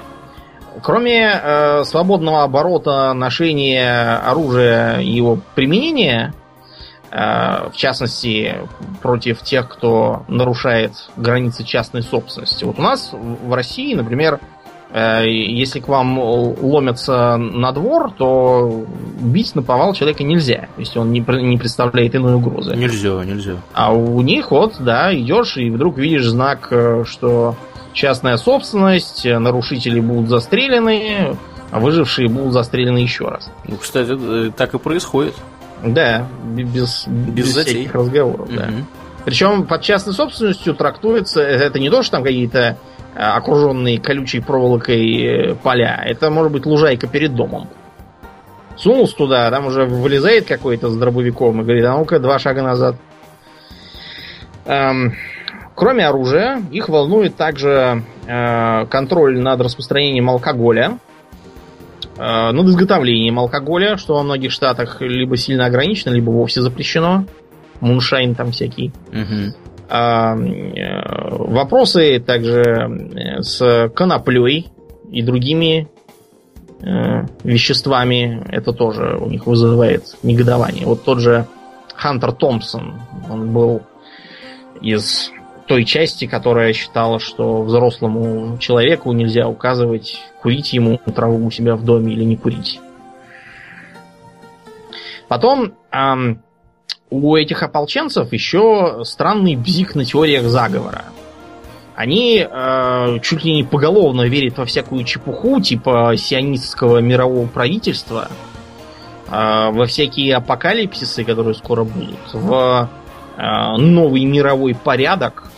Кроме э, свободного оборота, ношения оружия и его применения, Э, в частности, против тех, кто нарушает границы частной собственности. Вот у нас в России, например, если к вам ломятся на двор, то бить на повал человека нельзя, если он не, не представляет иной угрозы. Нельзя, нельзя. А у них вот, да, идешь и вдруг видишь знак, э, что частная собственность, нарушители будут застрелены, а выжившие будут застрелены еще раз. Ну, кстати, так и происходит. Да, без, без, без всяких разговоров, угу. да. Причем под частной собственностью трактуется, это не то, что там какие-то окруженные колючей проволокой э, поля, это может быть лужайка перед домом. Сунулся туда, там уже вылезает какой-то с дробовиком и говорит, а ну-ка, два шага назад. Эм, кроме оружия, их волнует также э, контроль над распространением алкоголя, Э, над изготовлением алкоголя, что во многих штатах либо сильно ограничено, либо вовсе запрещено. Муншайн там всякий. Угу. Вопросы также э, с коноплей и другими веществами. Это тоже у них вызывает негодование. Вот тот же Хантер Томпсон, он был из той части, которая считала, что взрослому человеку нельзя указывать, курить ему траву у себя в доме или не курить. Потом у этих ополченцев еще странный бзик на теориях заговора. Они э, чуть ли не поголовно верят во всякую чепуху, типа сионистского мирового правительства, э, во всякие апокалипсисы, которые скоро будут, в э, новый мировой порядок,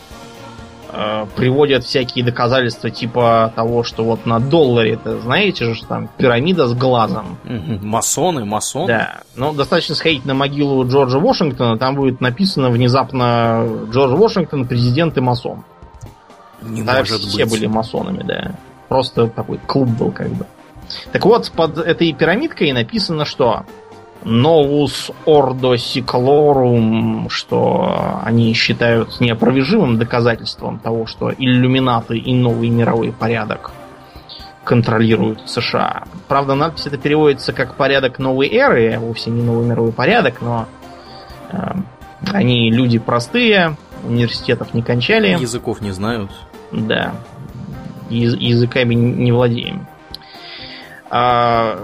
Э, приводят всякие доказательства типа того, что вот на долларе, это знаете же, что там пирамида с глазом. Масоны, масоны. Да. Но достаточно сходить на могилу Джорджа Вашингтона, там будет написано внезапно Джордж Вашингтон, президент и масон. Не Тогда может все быть. были масонами, да. Просто такой клуб был как бы. Так вот, под этой пирамидкой написано, что Novus Ordo Seclorum, что они считают неопровержимым доказательством того, что иллюминаты и новый мировой порядок контролируют США. Правда, надпись это переводится как порядок новой эры, вовсе не новый мировой порядок, но э, они люди простые, университетов не кончали. Языков не знают. Да. Яз- языками не владеем. А,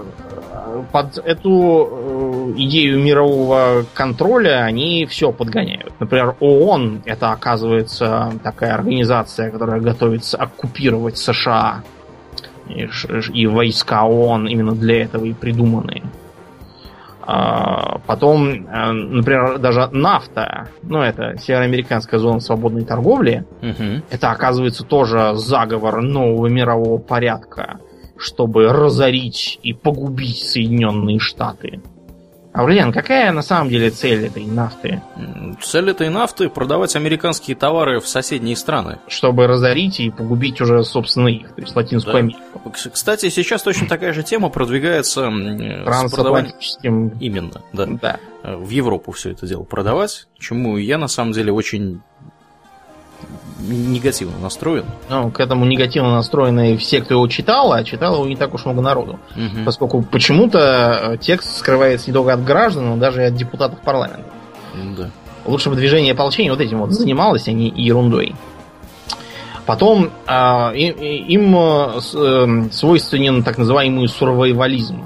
под эту э, идею мирового контроля они все подгоняют. Например, ООН это оказывается такая организация, которая готовится оккупировать США. И, и войска ООН именно для этого и придуманы. А, потом, э, например, даже нафта, ну это североамериканская зона свободной торговли, угу. это оказывается тоже заговор нового мирового порядка чтобы разорить и погубить Соединенные Штаты. Аурлиан, какая на самом деле цель этой нафты? Цель этой нафты продавать американские товары в соседние страны. Чтобы разорить и погубить уже, собственно, их, то есть Латинскую да. Америку. Кстати, сейчас точно такая же тема продвигается с продаванием... Именно, да. да. В Европу все это дело продавать, чему я на самом деле очень негативно настроен. Ну, к этому негативно настроены все, кто его читал, а читал его не так уж много народу. Угу. Поскольку почему-то э, текст скрывается не только от граждан, но даже и от депутатов парламента. Да. Лучше бы движение ополчения вот этим вот занималось, а не ерундой. Потом э, им э, свойственен так называемый сурвайвализм.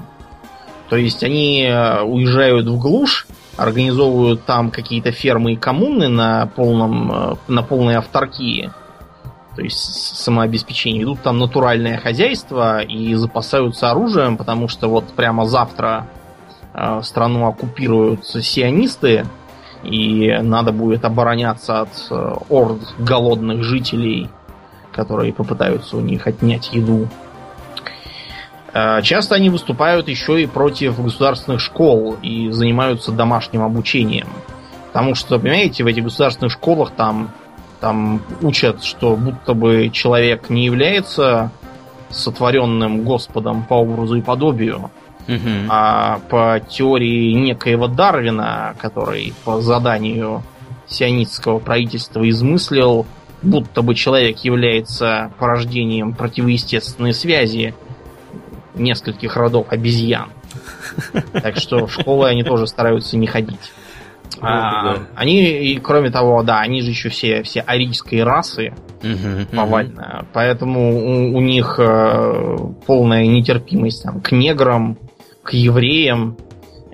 То есть они э, уезжают в глушь, организовывают там какие-то фермы и коммуны на, полном, э, на полной авторкии, то есть самообеспечение. Идут там натуральное хозяйство и запасаются оружием, потому что вот прямо завтра э, страну оккупируют сионисты, и надо будет обороняться от э, орд голодных жителей, которые попытаются у них отнять еду. Э, часто они выступают еще и против государственных школ и занимаются домашним обучением. Потому что, понимаете, в этих государственных школах там, там учат, что будто бы человек не является сотворенным Господом по образу и подобию, угу. а по теории некоего Дарвина, который по заданию сионистского правительства измыслил, будто бы человек является порождением противоестественной связи нескольких родов обезьян. Так что в школы они тоже стараются не ходить. А, они, и кроме того, да, они же еще все, все арийской расы повально. Поэтому у, у них э, полная нетерпимость там, к неграм, к евреям.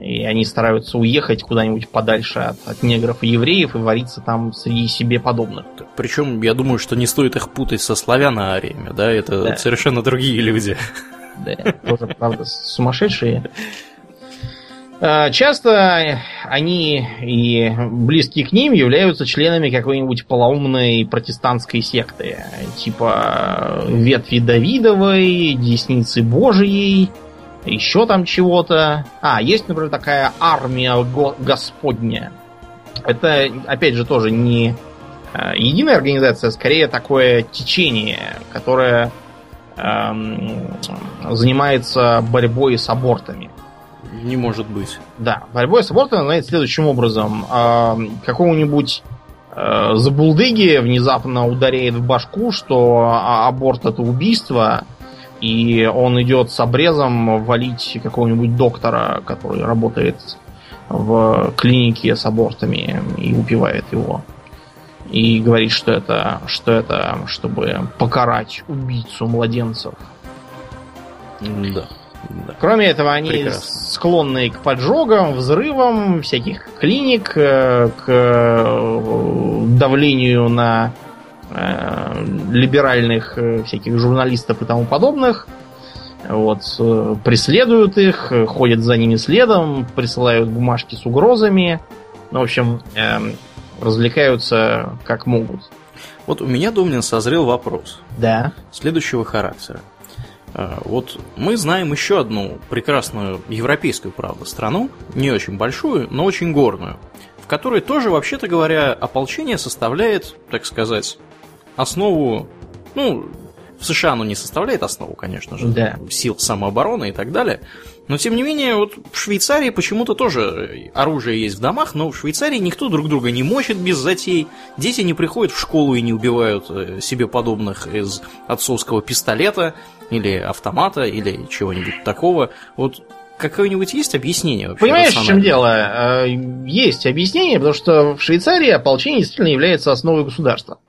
И они стараются уехать куда-нибудь подальше от, от негров и евреев и вариться там среди себе подобных. Причем, я думаю, что не стоит их путать со славяно-ариями, да? Это да. совершенно другие люди. Да, тоже, правда, сумасшедшие. А, часто они и близкие к ним являются членами какой-нибудь полоумной протестантской секты. Типа ветви Давидовой, Десницы Божией, еще там чего-то. А, есть, например, такая армия Господня. Это, опять же, тоже не а, единая организация, а скорее такое течение, которое занимается борьбой с абортами. Не может быть. Да, борьбой с абортами занимается следующим образом. Э, какому-нибудь э, забулдыги внезапно ударяет в башку, что а, аборт это убийство, и он идет с обрезом валить какого-нибудь доктора, который работает в клинике с абортами и убивает его и говорит, что это, что это, чтобы покарать убийцу младенцев. Да. Да. Кроме этого, они Прекрасно. склонны к поджогам, взрывам всяких клиник, э, к э, давлению на э, либеральных всяких журналистов и тому подобных. Вот, преследуют их, ходят за ними следом, присылают бумажки с угрозами. Ну, в общем, эм, развлекаются как могут. Вот у меня, Домнин, созрел вопрос. Да. Следующего характера. А, вот мы знаем еще одну прекрасную европейскую, правда, страну, не очень большую, но очень горную, в которой тоже, вообще-то говоря, ополчение составляет, так сказать, основу, ну, в США оно не составляет основу, конечно же, да. сил самообороны и так далее, но, тем не менее, вот в Швейцарии почему-то тоже оружие есть в домах, но в Швейцарии никто друг друга не мочит без затей. Дети не приходят в школу и не убивают э, себе подобных из отцовского пистолета или автомата или чего-нибудь такого. Вот какое-нибудь есть объяснение вообще? Понимаешь, в чем дело? Э, есть объяснение, потому что в Швейцарии ополчение действительно является основой государства.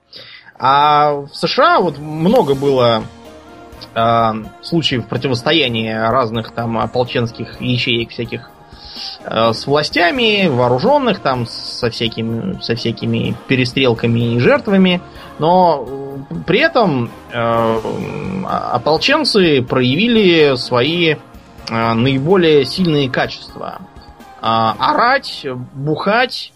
А в США вот много было э, случаев противостояния разных там ополченских ячеек всяких э, с властями, вооруженных там со всякими, со всякими перестрелками и жертвами, но э, при этом э, ополченцы проявили свои э, наиболее сильные качества. Э, орать, бухать,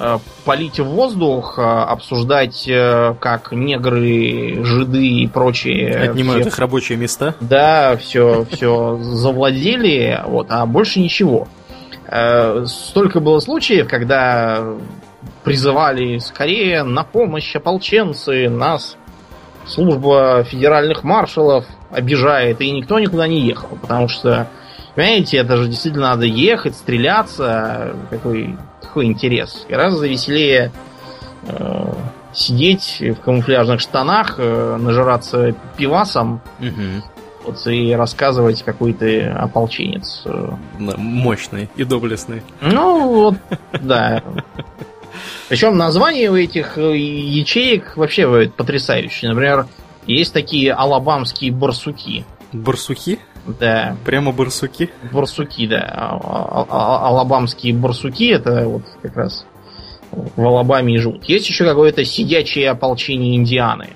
Э, полить в воздух, э, обсуждать, э, как негры, жиды и прочие... Отнимают всех, их рабочие места? Да, все, все завладели, вот, а больше ничего. Столько было случаев, когда призывали скорее на помощь ополченцы, нас служба федеральных маршалов обижает, и никто никуда не ехал, потому что, понимаете, это же действительно надо ехать, стреляться, какой какой интерес. Гораздо веселее э, сидеть в камуфляжных штанах, э, нажираться пивасом угу. вот, и рассказывать, какой ты ополченец. Мощный и доблестный. Ну, вот, да. Причем названия у этих э, ячеек вообще потрясающие. Например, есть такие алабамские барсуки. Барсуки? Да. Прямо барсуки? Барсуки, да. А- а- а- Алабамские барсуки это вот как раз в Алабаме и живут. Есть еще какое-то сидячее ополчение Индианы.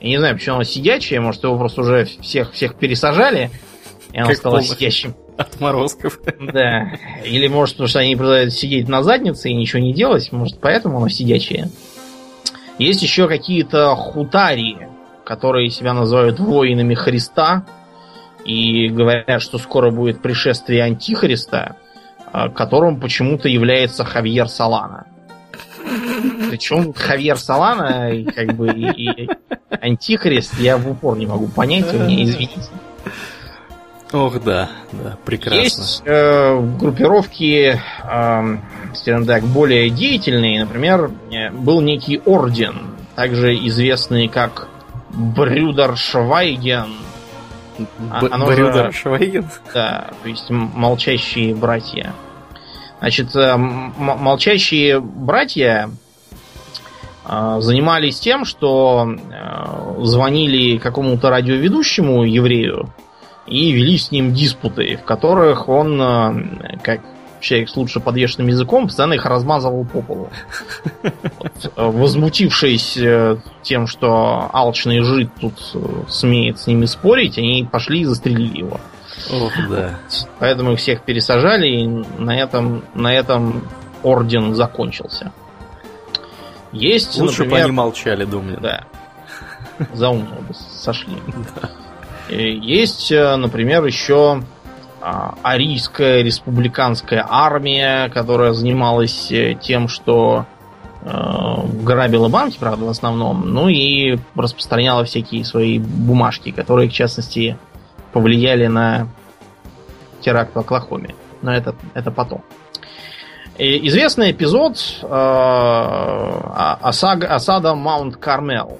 Я не знаю, почему оно сидячее, может его просто уже всех, всех пересажали, и оно Как стало полных. сидящим. Отморозков. Да. Или может, потому что они продолжают сидеть на заднице и ничего не делать, может, поэтому оно сидячее. Есть еще какие-то хутарии, которые себя называют воинами Христа, и говорят, что скоро будет пришествие Антихриста, а, которым почему-то является Хавьер Салана. Причем Хавьер Салана, и как бы и, и Антихрист, я в упор не могу понять, вы меня извините. Ох, да, да, прекрасно. Есть э, группировки, э, скажем так, более деятельные. Например, э, был некий орден, также известный как Брюдер Швайген. А- Б- оно Брюдер Швейген? Да, то есть молчащие братья. Значит, э, м- молчащие братья э, занимались тем, что э, звонили какому-то радиоведущему еврею и вели с ним диспуты, в которых он, как человек с лучше подвешенным языком, постоянно их размазывал по полу. Вот, э, Возмутившись э, тем, что алчный жид тут э, смеет с ними спорить, они пошли и застрелили его. Ох, да. Поэтому их всех пересажали, и на этом, на этом орден закончился. Есть, Лучше бы например, они молчали, думаю. да, за умного бы сошли. Э, Есть, например, еще Арийская республиканская армия, которая занималась э, тем, что э, грабила банки, правда, в основном, ну и распространяла всякие свои бумажки, которые, в частности, повлияли на теракт в Оклахоме. Но это, это потом. И известный эпизод э, осада Маунт Кармел.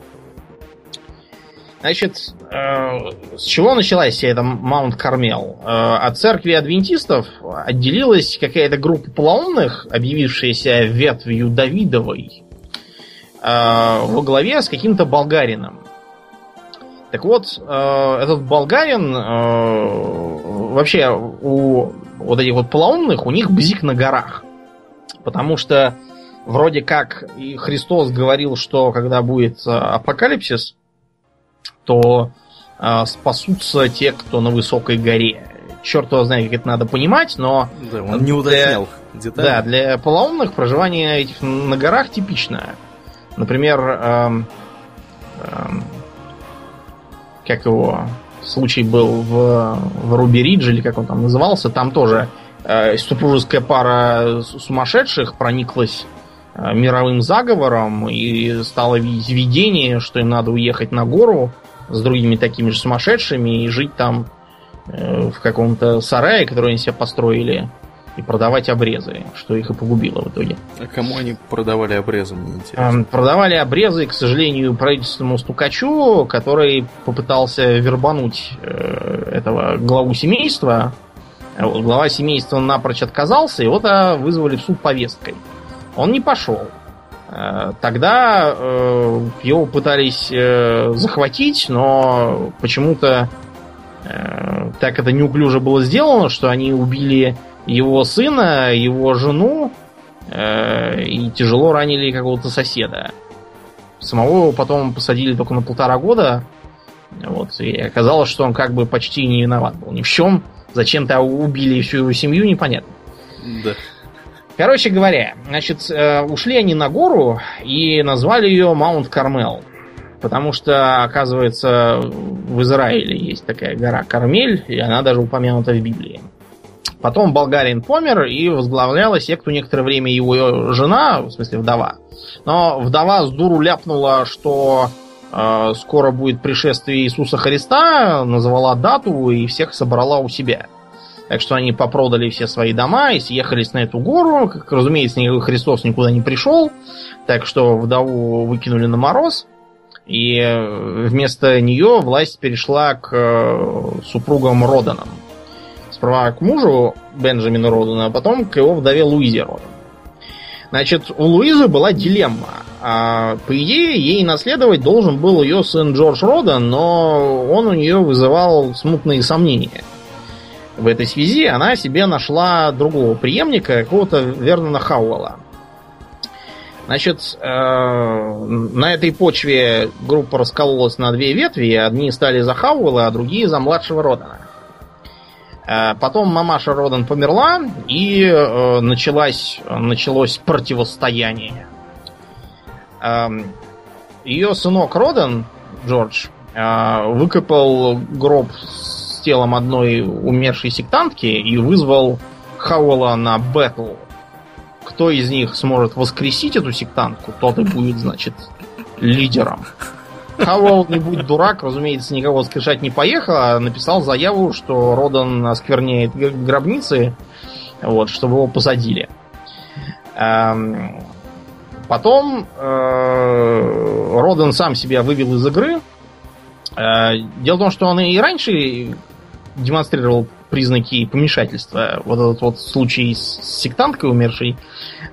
Значит, э, с чего началась вся эта Маунт Кармел? Э, от церкви адвентистов отделилась какая-то группа полоумных, объявившаяся ветвью Давидовой, э, во главе с каким-то болгарином. Так вот, этот болгарин, вообще у вот этих вот полоумных, у них бзик на горах. Потому что вроде как и Христос говорил, что когда будет апокалипсис, то э, спасутся те, кто на высокой горе. Черт его знает, как это надо понимать, но Да, он не уточнял детали. да, для полоумных проживание этих на горах типичное. Например, эм, эм, как его случай был в, в Руби Ридж, или как он там назывался, там тоже э, супружеская пара сумасшедших прониклась э, мировым заговором и стало видеть видение, что им надо уехать на гору с другими такими же сумасшедшими и жить там э, в каком-то сарае, который они себе построили, и продавать обрезы, что их и погубило в итоге. А кому они продавали обрезы, мне интересно. Эм, Продавали обрезы, к сожалению, правительственному стукачу, который попытался вербануть э, этого главу семейства. Глава семейства напрочь отказался, и вот а, вызвали в суд повесткой. Он не пошел. Э, Тогда э, его пытались э, захватить, но почему-то так это неуклюже было сделано, что они убили его сына, его жену, и тяжело ранили какого-то соседа. Самого его потом посадили только на полтора года. Вот, и оказалось, что он как бы почти не виноват был ни в чем. Зачем-то убили всю его семью, непонятно. Да. Короче говоря, значит, э, ушли они на гору и назвали ее Маунт Кармел. Потому что, оказывается, в Израиле есть такая гора Кармель, и она даже упомянута в Библии. Потом болгарин помер и возглавляла секту некоторое время его жена, в смысле вдова. Но вдова с дуру ляпнула, что э, скоро будет пришествие Иисуса Христа, назвала дату и всех собрала у себя. Так что они попродали все свои дома и съехались на эту гору. Как, разумеется, Христос никуда не пришел. Так что вдову выкинули на мороз. И э, вместо нее власть перешла к э, супругам Роданам. Справа к мужу Бенджамина Родана, а потом к его вдове Луизе Родан. Значит, у Луизы была дилемма. А, по идее, ей наследовать должен был ее сын Джордж Родан, но он у нее вызывал смутные сомнения. В этой связи, она себе нашла другого преемника, какого-то Вернона Хауэлла. Значит, э, на этой почве группа раскололась на две ветви. Одни стали за Хауэлла, а другие за младшего Родана. Э, потом мамаша Родан померла, и э, началось, началось противостояние. Эм, Ее сынок Родан, Джордж, выкопал гроб с телом одной умершей сектантки и вызвал Хауэлла на бэтл кто из них сможет воскресить эту сектантку, тот и будет, значит, лидером. Хауэлл, не будь дурак, разумеется, никого воскрешать не поехал, а написал заяву, что Родан оскверняет гробницы, вот, чтобы его посадили. Эм, потом э, Родан сам себя вывел из игры. Э, дело в том, что он и раньше демонстрировал признаки помешательства. Вот этот вот случай с сектанткой умершей.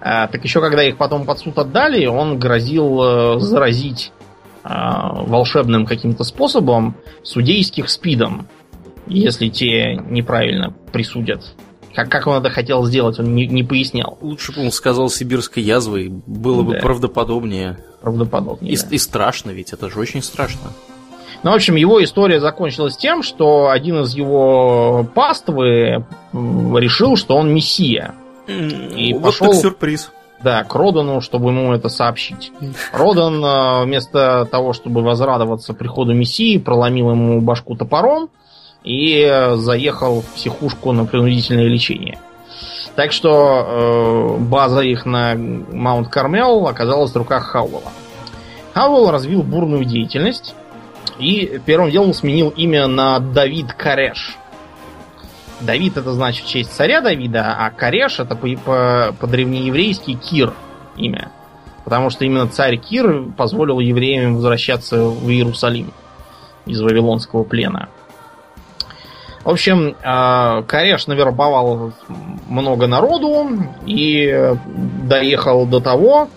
А, так еще когда их потом под суд отдали, он грозил э, заразить а, волшебным каким-то способом судейских спидом, если те неправильно присудят. Как, как он это хотел сделать, он не, не пояснял. Лучше бы он сказал сибирской язвой, было бы да. правдоподобнее. Правдоподобнее. И, да. и страшно, ведь это же очень страшно. Ну, в общем, его история закончилась тем, что один из его паствы решил, что он мессия. И вот пошел, так сюрприз. Да, к Родану, чтобы ему это сообщить. Родан э, вместо того, чтобы возрадоваться приходу Мессии, проломил ему башку топором и заехал в психушку на принудительное лечение. Так что э, база их на Маунт Кармел оказалась в руках Хауэлла. Хауэлл развил бурную деятельность и первым делом сменил имя на Давид Кареш. Давид это значит в честь царя Давида, а Кареш это по, по, по-древнееврейски Кир имя. Потому что именно царь Кир позволил евреям возвращаться в Иерусалим из Вавилонского плена. В общем, а, Кареш навербовал много народу и доехал до того,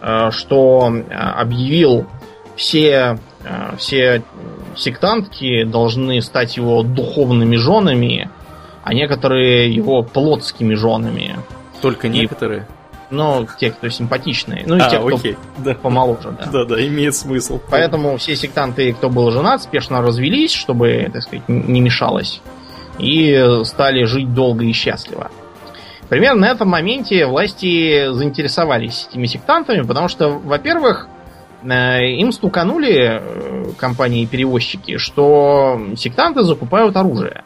а, что объявил все Э, все сектантки должны стать его духовными женами, а некоторые его плотскими женами. Только некоторые? И, ну, те, кто симпатичные. Ну и а, те, кто окей. Да. помоложе, да. Да, да, имеет смысл. Поэтому все сектанты, кто был женат, спешно развелись, чтобы, так сказать, не мешалось. И стали жить долго и счастливо. Примерно на этом моменте власти заинтересовались этими сектантами, потому что, во-первых, Э, им стуканули э, компании-перевозчики, что сектанты закупают оружие.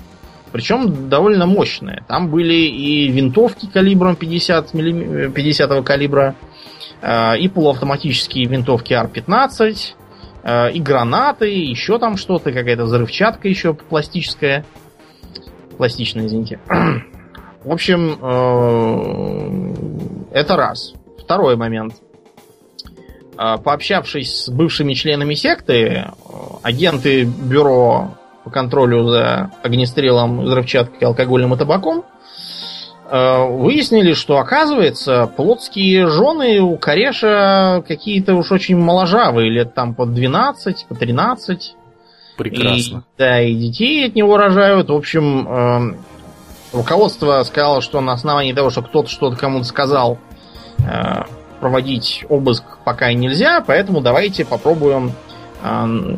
Причем довольно мощное. Там были и винтовки калибром 50, миллим... 50 калибра, э, и полуавтоматические винтовки Ар-15, и гранаты, еще там что-то, какая-то взрывчатка еще пластическая. Пластичная, извините. В общем, это раз. Второй момент. А, пообщавшись с бывшими членами секты, агенты бюро по контролю за огнестрелом, взрывчаткой, алкоголем и табаком а, выяснили, что, оказывается, плотские жены у Кореша какие-то уж очень моложавые, лет там по 12, по 13. Прекрасно. И, да, и детей от него рожают. В общем, э, руководство сказало, что на основании того, что кто-то что-то кому-то сказал, э, проводить обыск пока нельзя, поэтому давайте попробуем э,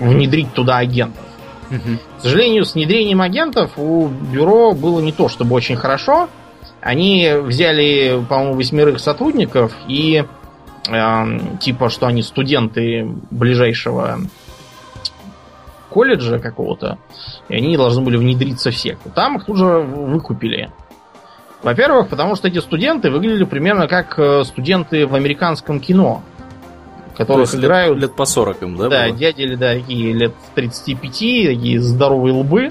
внедрить туда агентов. Угу. К сожалению, с внедрением агентов у бюро было не то чтобы очень хорошо. Они взяли, по-моему, восьмерых сотрудников и э, типа, что они студенты ближайшего колледжа какого-то, и они должны были внедриться в секту. Там их тут же выкупили. Во-первых, потому что эти студенты выглядели примерно как э, студенты в американском кино. Которых играют... Лет, лет по 40 им, да? Да, было? дяди да, такие лет 35, такие здоровые лбы,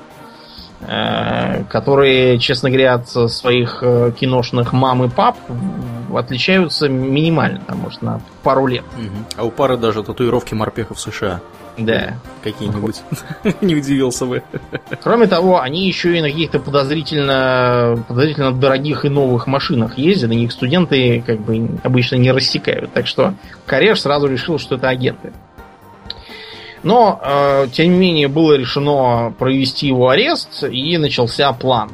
э, которые, честно говоря, от своих э, киношных мам и пап отличаются минимально, там, может, на пару лет. Угу. А у пары даже татуировки морпехов США. Да. Какие-нибудь. Не удивился бы. Кроме того, они еще и на каких-то подозрительно, подозрительно дорогих и новых машинах ездят, и них студенты как бы обычно не рассекают. Так что Кореш сразу решил, что это агенты. Но, э, тем не менее, было решено провести его арест, и начался план.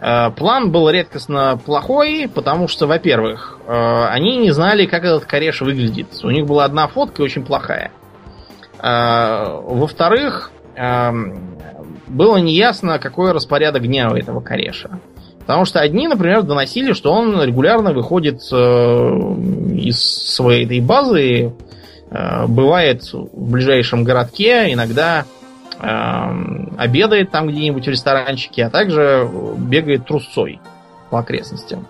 Э, план был редкостно плохой, потому что, во-первых, э, они не знали, как этот кореш выглядит. У них была одна фотка очень плохая. Э, во-вторых, э, было неясно, какой распорядок дня у этого кореша. Потому что одни, например, доносили, что он регулярно выходит э, из своей этой базы, э, бывает в ближайшем городке, иногда э, обедает там где-нибудь в ресторанчике, а также бегает трусцой по окрестностям.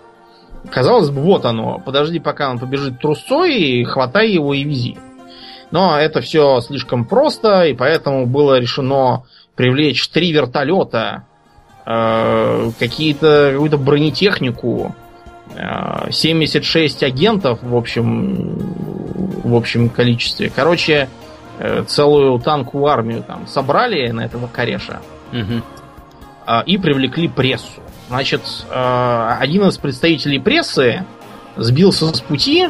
Казалось бы, вот оно, подожди, пока он побежит трусцой, хватай его и вези. Но это все слишком просто, и поэтому было решено привлечь три вертолета, Э, какие-то, какую-то бронетехнику, 76 э, агентов в общем, в общем количестве. Короче, э, целую танковую армию там собрали на этого кореша угу. и привлекли прессу. Значит, один из представителей прессы сбился с пути,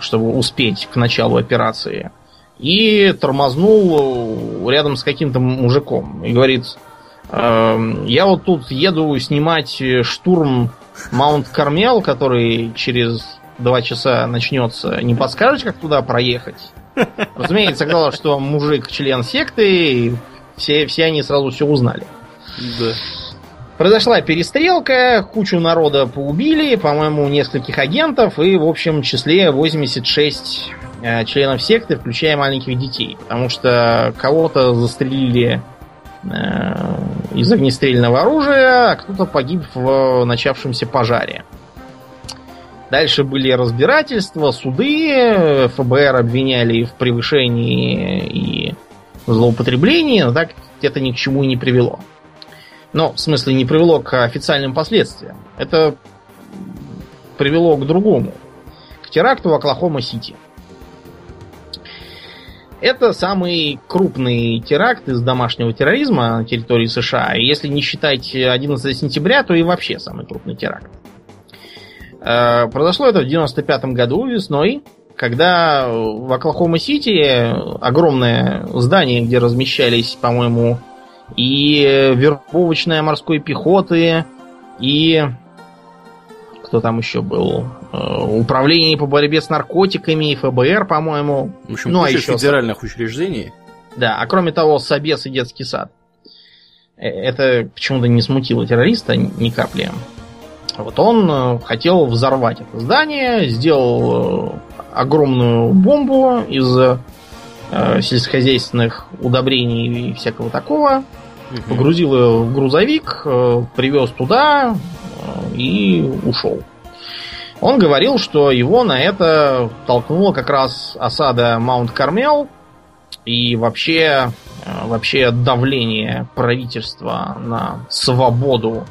чтобы успеть к началу операции, и тормознул рядом с каким-то мужиком. И говорит, Эм, я вот тут еду снимать э, штурм Маунт Кармел, который через два часа начнется. Не подскажете, как туда проехать? Разумеется, оказалось, что мужик член секты, и все, все они сразу все узнали. Да. Произошла перестрелка, кучу народа поубили, по-моему, нескольких агентов, и в общем числе 86 э, членов секты, включая маленьких детей. Потому что кого-то застрелили Э, из огнестрельного оружия, а кто-то погиб в начавшемся пожаре. Дальше были разбирательства, суды, ФБР обвиняли в превышении и злоупотреблении, но так это ни к чему и не привело. Но, в смысле, не привело к официальным последствиям. Это привело к другому. К теракту в Оклахома-Сити. Это самый крупный теракт из домашнего терроризма на территории США. И если не считать 11 сентября, то и вообще самый крупный теракт. Э, произошло это в 95 году весной, когда в Оклахома-Сити огромное здание, где размещались, по-моему, и вербовочная морской пехоты, и кто там еще был? Э, управление по борьбе с наркотиками, ФБР, по-моему. В общем, ну, а еще федеральных учреждений. Да, а кроме того, Собес и детский сад. Э, это почему-то не смутило террориста ни капли. Вот он э, хотел взорвать это здание, сделал огромную бомбу из э, сельскохозяйственных удобрений и всякого такого, угу. погрузил ее в грузовик, э, привез туда э, и ушел. Он говорил, что его на это толкнула как раз осада Маунт Кармел и вообще, э, вообще давление правительства на свободу.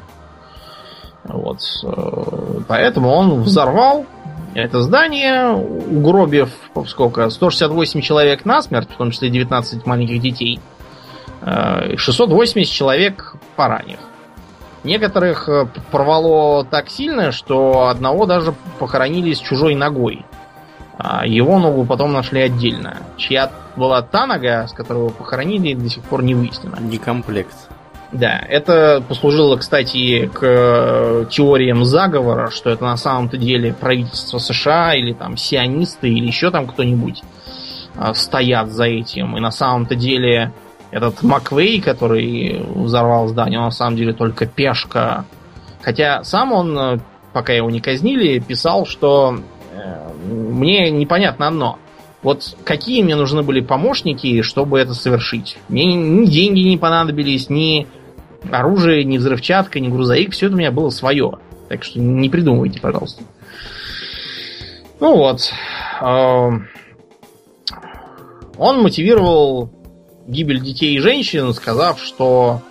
Вот. Э, поэтому он взорвал это здание, угробив сколько? 168 человек насмерть, в том числе 19 маленьких детей. 680 э, человек поранених. Некоторых э, порвало так сильно, что одного даже похоронили с чужой ногой. А его ногу потом нашли отдельно. Чья была та нога, с которой его похоронили, до сих пор не выяснено. Не комплект. Да, это послужило, кстати, к э, теориям заговора, что это на самом-то деле правительство США или там сионисты или еще там кто-нибудь э, стоят за этим. И на самом-то деле этот Маквей, который взорвал здание, он на самом деле только пешка. Хотя сам он, э, пока его не казнили, писал, что мне непонятно одно. Вот какие мне нужны были помощники, чтобы это совершить? Мне ни деньги не понадобились, ни оружие, ни взрывчатка, ни грузовик. Все это у меня было свое. Так что не придумывайте, пожалуйста. Ну вот. Э, он мотивировал гибель детей и женщин, сказав, что,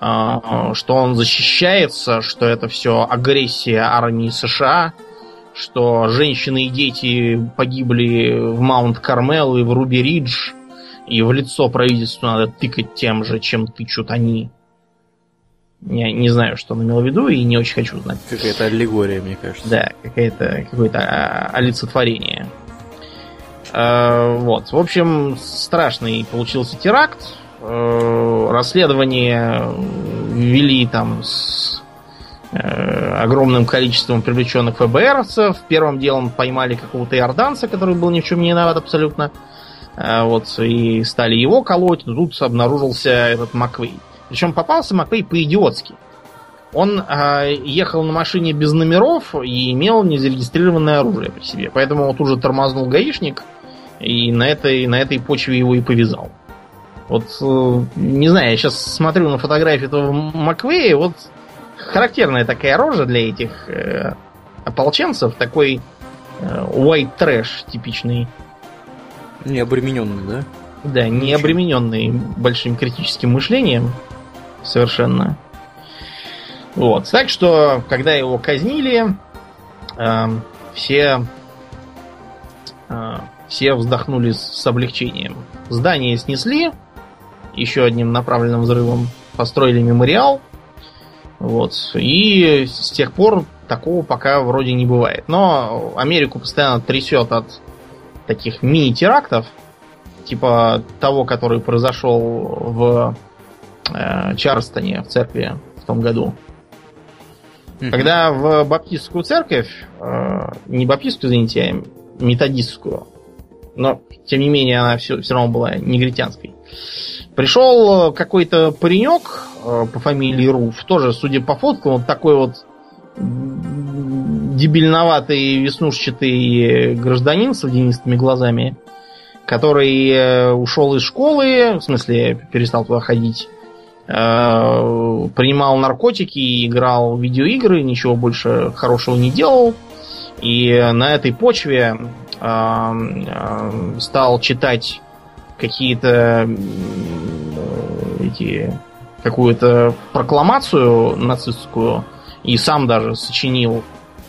э, что он защищается, что это все агрессия армии США, что женщины и дети погибли в Маунт Кармел и в Руби Ридж, и в лицо правительству надо тыкать тем же, чем тычут они. Я не знаю, что он имел в виду, и не очень хочу знать. Какая-то аллегория, мне кажется. Да, какая-то, какое-то а, олицетворение. Э, вот. В общем, страшный получился теракт. Э, расследование вели там с э, огромным количеством привлеченных ФБРовцев. Первым делом поймали какого-то иорданца, который был ни в чем не виноват абсолютно. Вот, и стали его колоть, но тут обнаружился этот Маквей. Причем попался Маквей по-идиотски. Он э, ехал на машине без номеров и имел незарегистрированное оружие при себе. Поэтому он тут же тормознул гаишник и на этой, на этой почве его и повязал. Вот, э, не знаю, я сейчас смотрю на фотографию этого Маквея, вот характерная такая рожа для этих э, ополченцев, такой э, white trash типичный. Не обремененный, да? Да, не обремененный большим критическим мышлением совершенно. Вот. Так что, когда его казнили, э, все, э, все вздохнули с, с облегчением. Здание снесли еще одним направленным взрывом, построили мемориал. Вот. И с тех пор такого пока вроде не бывает. Но Америку постоянно трясет от таких мини-терактов, типа того, который произошел в э, Чарльстоне, в церкви в том году. Когда в баптистскую церковь, э, не баптистскую, извините, а методистскую, но, тем не менее, она все, все равно была негритянской, пришел какой-то паренек э, по фамилии Руф, тоже, судя по фоткам, вот такой вот дебильноватый, веснушчатый гражданин с водянистыми глазами, который э, ушел из школы, в смысле, перестал туда ходить, принимал наркотики, играл в видеоигры, ничего больше хорошего не делал. И на этой почве э, э, стал читать какие-то эти какую-то прокламацию нацистскую и сам даже сочинил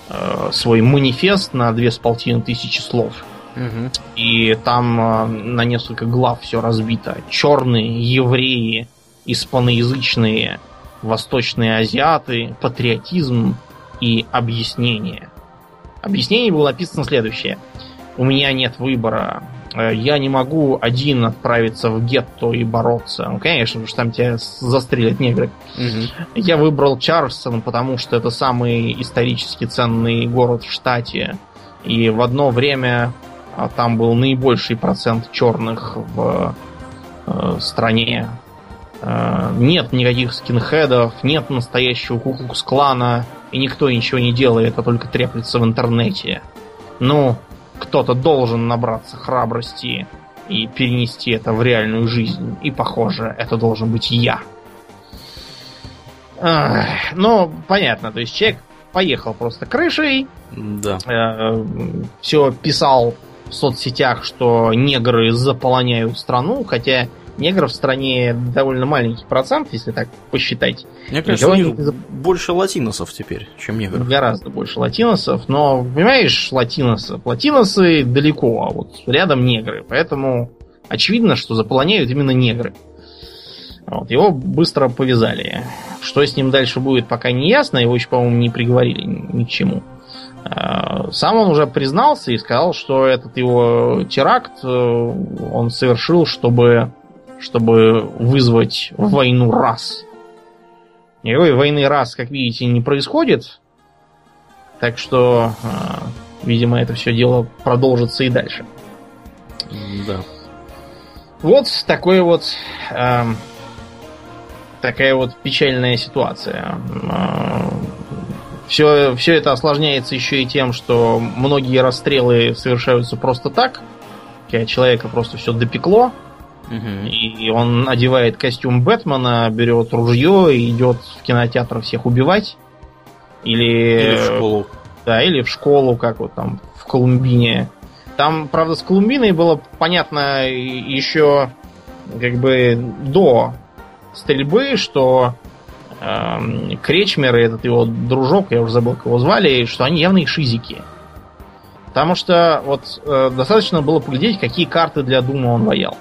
э, свой манифест на две с полтиной тысячи слов. Угу. И там э, на несколько глав все разбито. Черные, евреи, испаноязычные восточные азиаты, патриотизм и объяснение. Объяснение было написано следующее. У меня нет выбора. Э, я не могу один отправиться в гетто и бороться. Ну, конечно, потому что там тебя застрелят негры. Угу. Я выбрал Чарльстон, потому что это самый исторически ценный город в штате. И в одно время а, там был наибольший процент черных в э, стране. Э, нет никаких скинхедов, нет настоящего куклукс-клана, и никто ничего не делает, а только треплется в интернете. Ну, кто-то должен набраться храбрости и перенести это в реальную жизнь. И, похоже, это должен быть я. Ну, понятно, то есть человек поехал просто крышей. Да. Э, все писал в соцсетях, что негры заполоняют страну, хотя негров в стране довольно маленький процент, если так посчитать. Мне кажется, у них больше латиносов теперь, чем негров. Гораздо больше латиносов, но, понимаешь, латиносов. Латиносы далеко, а вот рядом негры. Поэтому очевидно, что заполоняют именно негры. Вот, его быстро повязали. Что с ним дальше будет, пока не ясно. Его еще, по-моему, не приговорили ни к чему. А, сам он уже признался и сказал, что этот его теракт э, он совершил, чтобы чтобы вызвать войну рас. Никакой войны рас, как видите, не происходит. Так что, э, видимо, это все дело продолжится и дальше. Да. Вот такой вот э, такая вот печальная ситуация. все, все это осложняется еще и тем, что многие расстрелы совершаются просто так. Когда человека просто все допекло. Угу. И он одевает костюм Бэтмена, берет ружье и идет в кинотеатр всех убивать. Или, или в школу. Да, или в школу, как вот там в Колумбине. Там, правда, с Колумбиной было понятно еще как бы до стрельбы, что э, Кречмер и этот его дружок, я уже забыл, как его звали, что они явные шизики. Потому что вот э, достаточно было поглядеть, какие карты для Дума он ваял.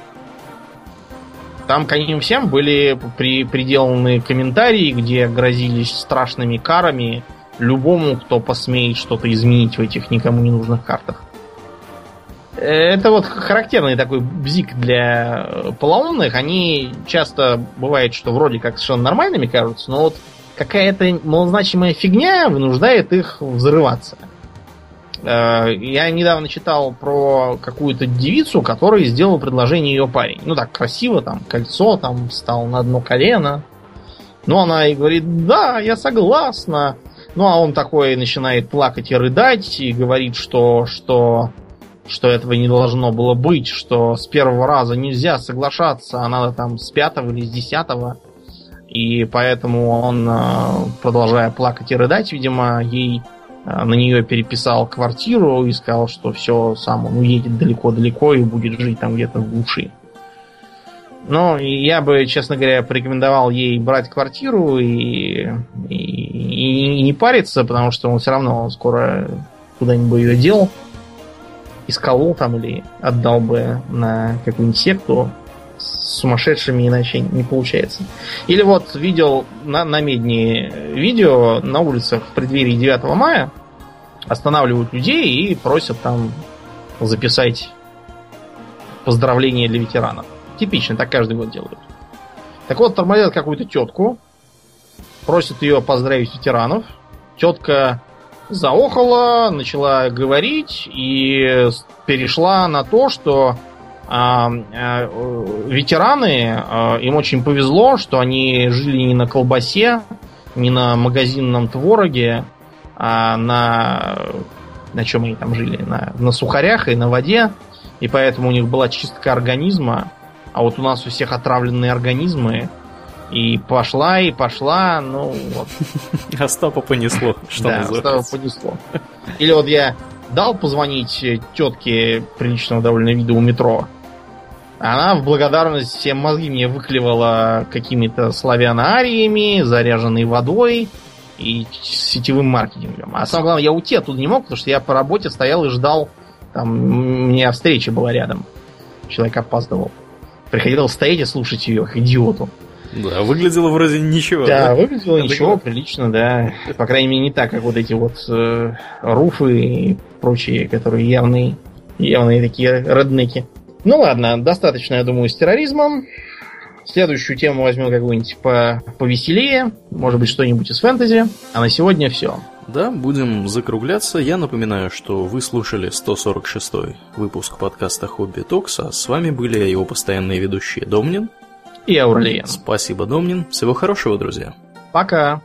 Там к ним всем были при, приделаны комментарии, где грозились страшными карами любому, кто посмеет что-то изменить в этих никому не нужных картах. Это вот характерный такой бзик для э, полоумных. Они часто бывает, что вроде как совершенно нормальными кажутся, но вот какая-то малозначимая фигня вынуждает их взрываться. Э, я недавно читал про какую-то девицу, которой сделал предложение ее парень. Ну так, красиво, там, кольцо, там, встал на одно колено. Ну, она и говорит, да, я согласна. Ну, а он такой начинает плакать и рыдать, и говорит, что, что, что этого не должно было быть, что с первого раза нельзя соглашаться, а надо там с пятого или с десятого. И поэтому он, э, продолжая плакать и рыдать, видимо, ей на нее переписал квартиру и сказал, что все, сам он уедет далеко-далеко и будет жить там где-то в глуши. Но я бы, честно говоря, порекомендовал ей брать квартиру и, и, и не париться, потому что он все равно скоро куда-нибудь ее дел, исколол там или отдал бы на какую-нибудь секту сумасшедшими, иначе не получается. Или вот видел на, на медне видео на улицах в преддверии 9 мая останавливают людей и просят там записать поздравления для ветеранов. Типично, так каждый год делают. Так вот, тормозят какую-то тетку, просят ее поздравить ветеранов. Тетка заохала, начала говорить и перешла на то, что ветераны, а, им очень повезло, что они жили не на колбасе, не на магазинном твороге, а на... На чем они там жили? На, на сухарях и на воде. И поэтому у них была чистка организма. А вот у нас у всех отравленные организмы. И пошла, и пошла, ну вот. Остапа понесло, что да, Остапа понесло. Или вот я дал позвонить тетке приличного довольно вида у метро. Она в благодарность всем мозги мне выклевала какими-то славяно-ариями, заряженной водой и сетевым маркетингом. А самое главное, я уйти оттуда не мог, потому что я по работе стоял и ждал. Там у меня встреча была рядом. Человек опаздывал. Приходилось стоять и слушать ее, как идиоту. Да, выглядело вроде ничего. Да, да? выглядело Это ничего, как... прилично, да. По крайней мере, не так, как вот эти вот э, руфы и прочие, которые явные, явные такие реднеки. Ну ладно, достаточно, я думаю, с терроризмом. Следующую тему возьмем какую-нибудь по повеселее. Может быть, что-нибудь из фэнтези. А на сегодня все. Да, будем закругляться. Я напоминаю, что вы слушали 146 выпуск подкаста Хобби Токс, а с вами были его постоянные ведущие Домнин и Аурлиен. Спасибо, Домнин. Всего хорошего, друзья. Пока.